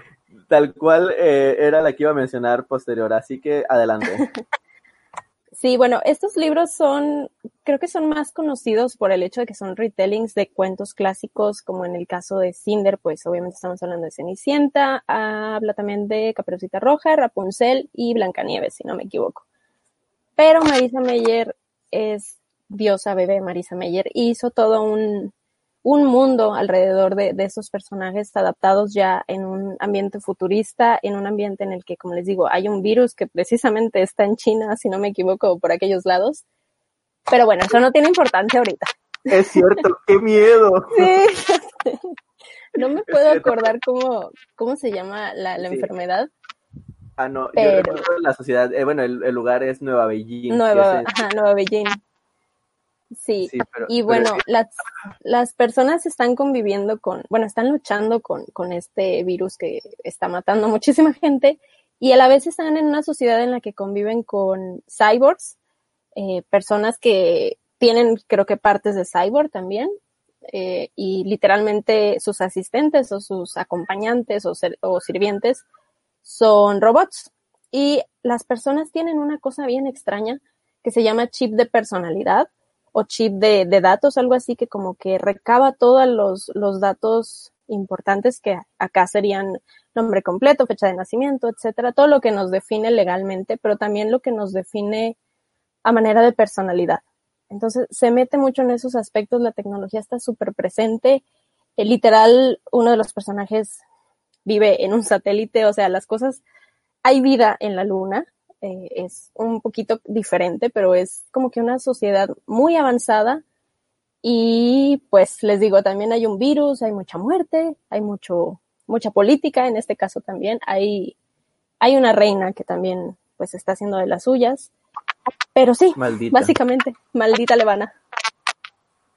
Speaker 1: tal cual eh, era la que iba a mencionar posterior, así que adelante.
Speaker 2: Sí, bueno, estos libros son, creo que son más conocidos por el hecho de que son retellings de cuentos clásicos, como en el caso de Cinder, pues obviamente estamos hablando de Cenicienta, habla también de Caperucita Roja, Rapunzel y Blancanieves, si no me equivoco. Pero Marisa Meyer es diosa bebé, Marisa Meyer hizo todo un, un mundo alrededor de, de, esos personajes adaptados ya en un ambiente futurista, en un ambiente en el que, como les digo, hay un virus que precisamente está en China, si no me equivoco, por aquellos lados. Pero bueno, eso no tiene importancia ahorita.
Speaker 1: Es cierto, qué miedo.
Speaker 2: Sí, no me puedo acordar cómo, cómo se llama la, la enfermedad.
Speaker 1: Ah, no, pero... yo recuerdo la sociedad, eh, bueno, el, el, lugar es Nueva Beijing.
Speaker 2: Nueva, ajá, Nueva Beijing. Sí, y bueno, las, las personas están conviviendo con, bueno, están luchando con, con este virus que está matando a muchísima gente y a la vez están en una sociedad en la que conviven con cyborgs, eh, personas que tienen, creo que partes de cyborg también, eh, y literalmente sus asistentes o sus acompañantes o, o sirvientes son robots. Y las personas tienen una cosa bien extraña que se llama chip de personalidad, o chip de, datos, algo así que como que recaba todos los, los datos importantes que acá serían nombre completo, fecha de nacimiento, etcétera, todo lo que nos define legalmente, pero también lo que nos define a manera de personalidad. Entonces, se mete mucho en esos aspectos, la tecnología está súper presente. Eh, literal, uno de los personajes vive en un satélite, o sea, las cosas, hay vida en la luna, eh, es un poquito diferente, pero es como que una sociedad muy avanzada y pues les digo, también hay un virus, hay mucha muerte, hay mucho, mucha política en este caso también, hay, hay una reina que también pues está haciendo de las suyas, pero sí, básicamente, maldita Levana.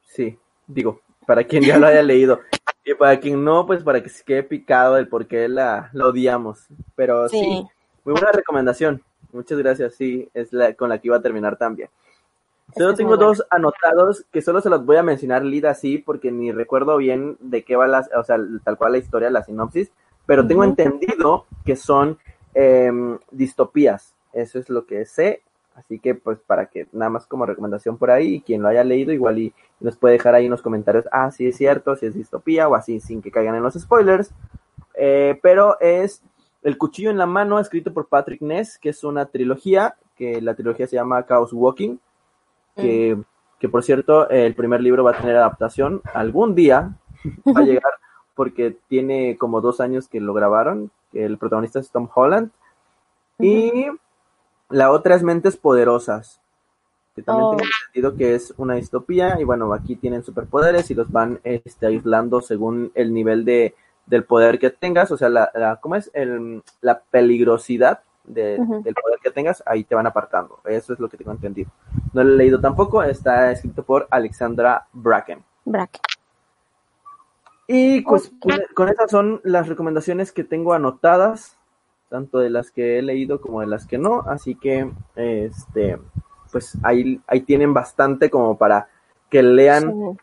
Speaker 1: Sí, digo, para quien ya lo haya leído. Y para quien no, pues para que se quede picado el por qué la, odiamos. Pero sí, muy buena recomendación. Muchas gracias, sí, es la con la que iba a terminar también. Solo tengo dos anotados que solo se los voy a mencionar Lida así porque ni recuerdo bien de qué va la, o sea, tal cual la historia, la sinopsis, pero tengo entendido que son eh, distopías. Eso es lo que sé. Así que pues para que nada más como recomendación por ahí, quien lo haya leído igual y nos puede dejar ahí en los comentarios, ah, sí es cierto, si es distopía o así, sin que caigan en los spoilers. Eh, pero es el cuchillo en la mano, escrito por Patrick Ness, que es una trilogía, que la trilogía se llama Chaos Walking, que, mm. que por cierto, el primer libro va a tener adaptación algún día, va a llegar porque tiene como dos años que lo grabaron, que el protagonista es Tom Holland, Y la otra es Mentes Poderosas, que también
Speaker 2: Oh.
Speaker 1: tengo entendido que es una distopía y bueno, aquí tienen superpoderes y los van este, aislando según el nivel de, del poder que tengas, o sea, la, la- ¿cómo es? El, la peligrosidad de- del poder que tengas, ahí te van apartando. Eso es lo que tengo entendido. No lo he leído tampoco, está escrito por Alexandra Bracken.
Speaker 2: Braque.
Speaker 1: Y pues con, esas son las recomendaciones que tengo anotadas, tanto de las que he leído como de las que no, así que este pues ahí, ahí tienen bastante como para que lean
Speaker 2: Sí.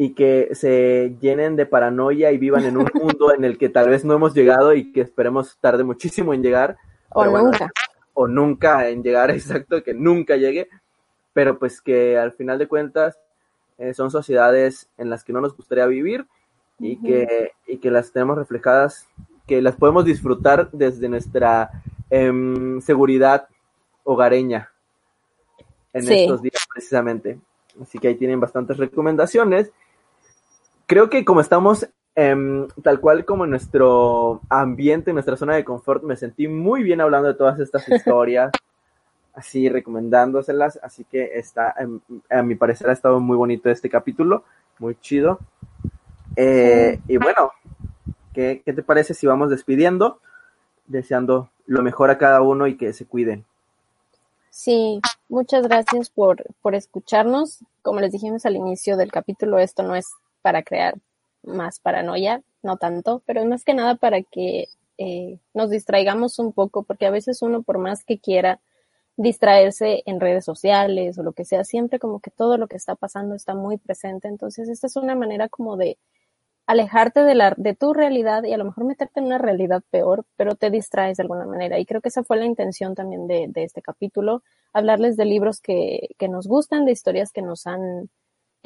Speaker 1: Y que se llenen de paranoia y vivan en un mundo en el que tal vez no hemos llegado y que esperemos tarde muchísimo en llegar.
Speaker 2: O
Speaker 1: bueno,
Speaker 2: nunca.
Speaker 1: o nunca en llegar, exacto, que nunca llegue, pero pues que al final de cuentas eh, son sociedades en las que no nos gustaría vivir y, que, y que las tenemos reflejadas, que las podemos disfrutar desde nuestra em, seguridad hogareña en
Speaker 2: Sí.
Speaker 1: estos días precisamente. Así que ahí tienen bastantes recomendaciones. Creo que como estamos em, tal cual como en nuestro ambiente, en nuestra zona de confort, me sentí muy bien hablando de todas estas historias, así recomendándoselas, así que está, em, a mi parecer ha estado muy bonito este capítulo, muy chido. Eh, y bueno, ¿qué, ¿qué te parece si vamos despidiendo? Deseando lo mejor a cada uno y que se cuiden.
Speaker 2: Sí, muchas gracias por, por escucharnos. Como les dijimos al inicio del capítulo, esto no es para crear más paranoia, no tanto, pero más que nada para que eh, nos distraigamos un poco, porque a veces uno, por más que quiera distraerse en redes sociales o lo que sea, siempre como que todo lo que está pasando está muy presente. Entonces, esta es una manera como de alejarte de, la, de tu realidad y a lo mejor meterte en una realidad peor, pero te distraes de alguna manera. Y creo que esa fue la intención también de, de este capítulo, hablarles de libros que, que nos gustan, de historias que nos han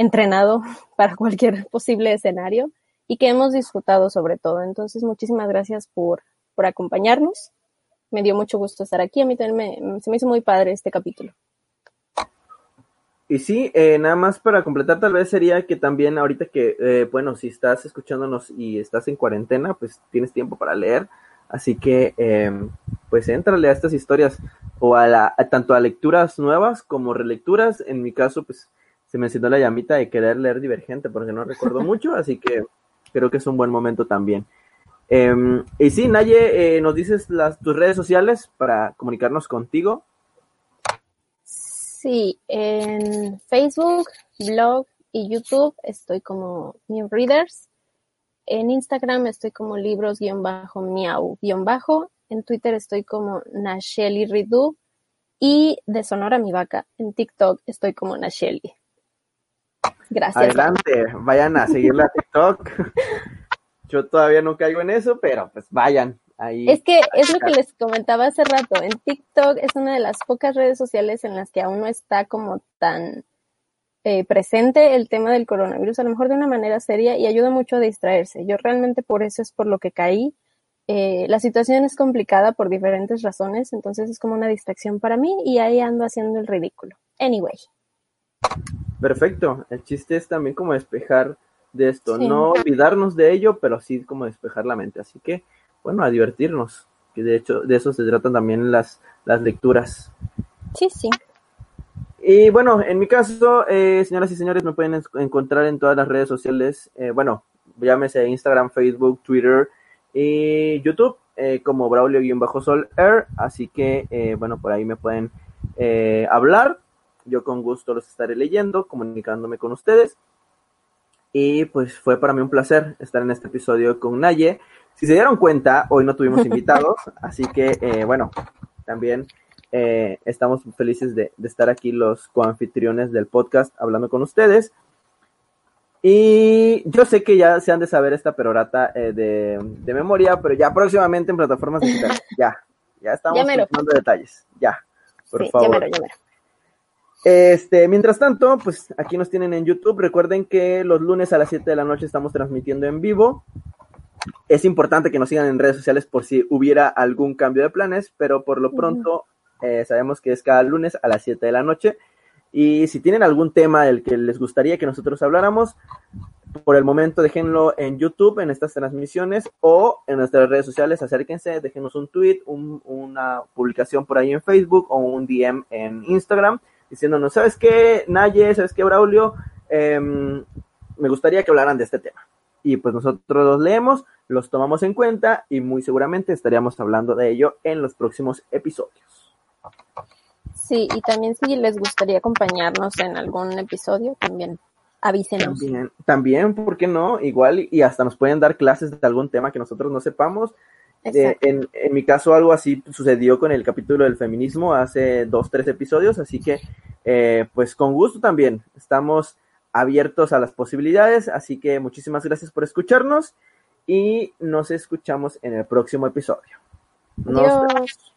Speaker 2: entrenado para cualquier posible escenario y que hemos disfrutado sobre todo. Entonces, muchísimas gracias por, por acompañarnos. Me dio mucho gusto estar aquí. A mí también me, se me hizo muy padre este capítulo.
Speaker 1: Y sí, eh, nada más para completar, tal vez sería que también ahorita que, eh, bueno, si estás escuchándonos y estás en cuarentena, pues tienes tiempo para leer. Así que, eh, pues éntrale a estas historias o a, a tanto a lecturas nuevas como relecturas. En mi caso, pues se me encendió la llamita de querer leer Divergente porque no recuerdo mucho, así que creo que es un buen momento también. Eh, y sí, Naye, eh, nos dices las, tus redes sociales para comunicarnos contigo.
Speaker 2: Sí, en Facebook, blog y YouTube estoy como New Readers. En Instagram estoy como libros-miau-bajo. En Twitter estoy como Nacheli Ridu. Y de Sonora Mi Vaca, en TikTok estoy como Nacheli. Gracias.
Speaker 1: Adelante, vayan a seguirla a TikTok. Yo todavía no caigo en eso, pero pues vayan ahí.
Speaker 2: Es que es lo que les comentaba hace rato. En TikTok es una de las pocas redes sociales en las que aún no está como tan eh, presente el tema del coronavirus, a lo mejor de una manera seria y ayuda mucho a distraerse. Yo realmente por eso es por lo que caí. Eh, la situación es complicada por diferentes razones, entonces es como una distracción para mí y ahí ando haciendo el ridículo. Anyway.
Speaker 1: Perfecto. El chiste es también como despejar de esto,
Speaker 2: Sí.
Speaker 1: no olvidarnos de ello, pero sí como despejar la mente. Así que, bueno, a divertirnos, que de hecho de eso se tratan también las, las lecturas.
Speaker 2: Sí, sí.
Speaker 1: Y bueno, en mi caso, eh, señoras y señores, me pueden en- encontrar en todas las redes sociales, eh, bueno, llámese Instagram, Facebook, Twitter y YouTube, eh, como Braulio-Sol Air, así que, eh, bueno, por ahí me pueden eh, hablar, yo con gusto los estaré leyendo, comunicándome con ustedes. Y pues fue para mí un placer estar en este episodio con Naye. Si se dieron cuenta, hoy no tuvimos invitados, así que, eh, bueno, también eh, estamos felices de, de estar aquí los coanfitriones del podcast hablando con ustedes. Y yo sé que ya se han de saber esta perorata eh, de, de memoria, pero ya próximamente en plataformas digitales. Ya, ya estamos dando detalles. Ya, por
Speaker 2: sí,
Speaker 1: favor.
Speaker 2: ya mero, ya mero.
Speaker 1: Este, mientras tanto, pues aquí nos tienen en YouTube. Recuerden que los lunes a las 7 de la noche estamos transmitiendo en vivo. Es importante que nos sigan en redes sociales por si hubiera algún cambio de planes, pero por lo pronto eh, sabemos que es cada lunes a las 7 de la noche. Y si tienen algún tema del que les gustaría que nosotros habláramos, por el momento déjenlo en YouTube, en estas transmisiones, o en nuestras redes sociales, acérquense, déjenos un tweet, una publicación por ahí en Facebook o un DM en Instagram, diciéndonos, ¿sabes qué, Naye? ¿Sabes qué, Braulio? Em, me gustaría que hablaran de este tema. Y pues nosotros los leemos, los tomamos en cuenta y muy seguramente estaríamos hablando de ello en los próximos episodios.
Speaker 2: Sí, y también si les gustaría acompañarnos en algún episodio, también avísenos.
Speaker 1: También, también, ¿por qué no? Igual y hasta nos pueden dar clases de algún tema que nosotros no sepamos. Eh, en, en, mi caso algo así sucedió con el capítulo del feminismo hace dos, tres episodios, así que eh, pues con gusto también estamos abiertos a las posibilidades, así que muchísimas gracias por escucharnos y nos escuchamos en el próximo episodio.
Speaker 2: Nos Adiós.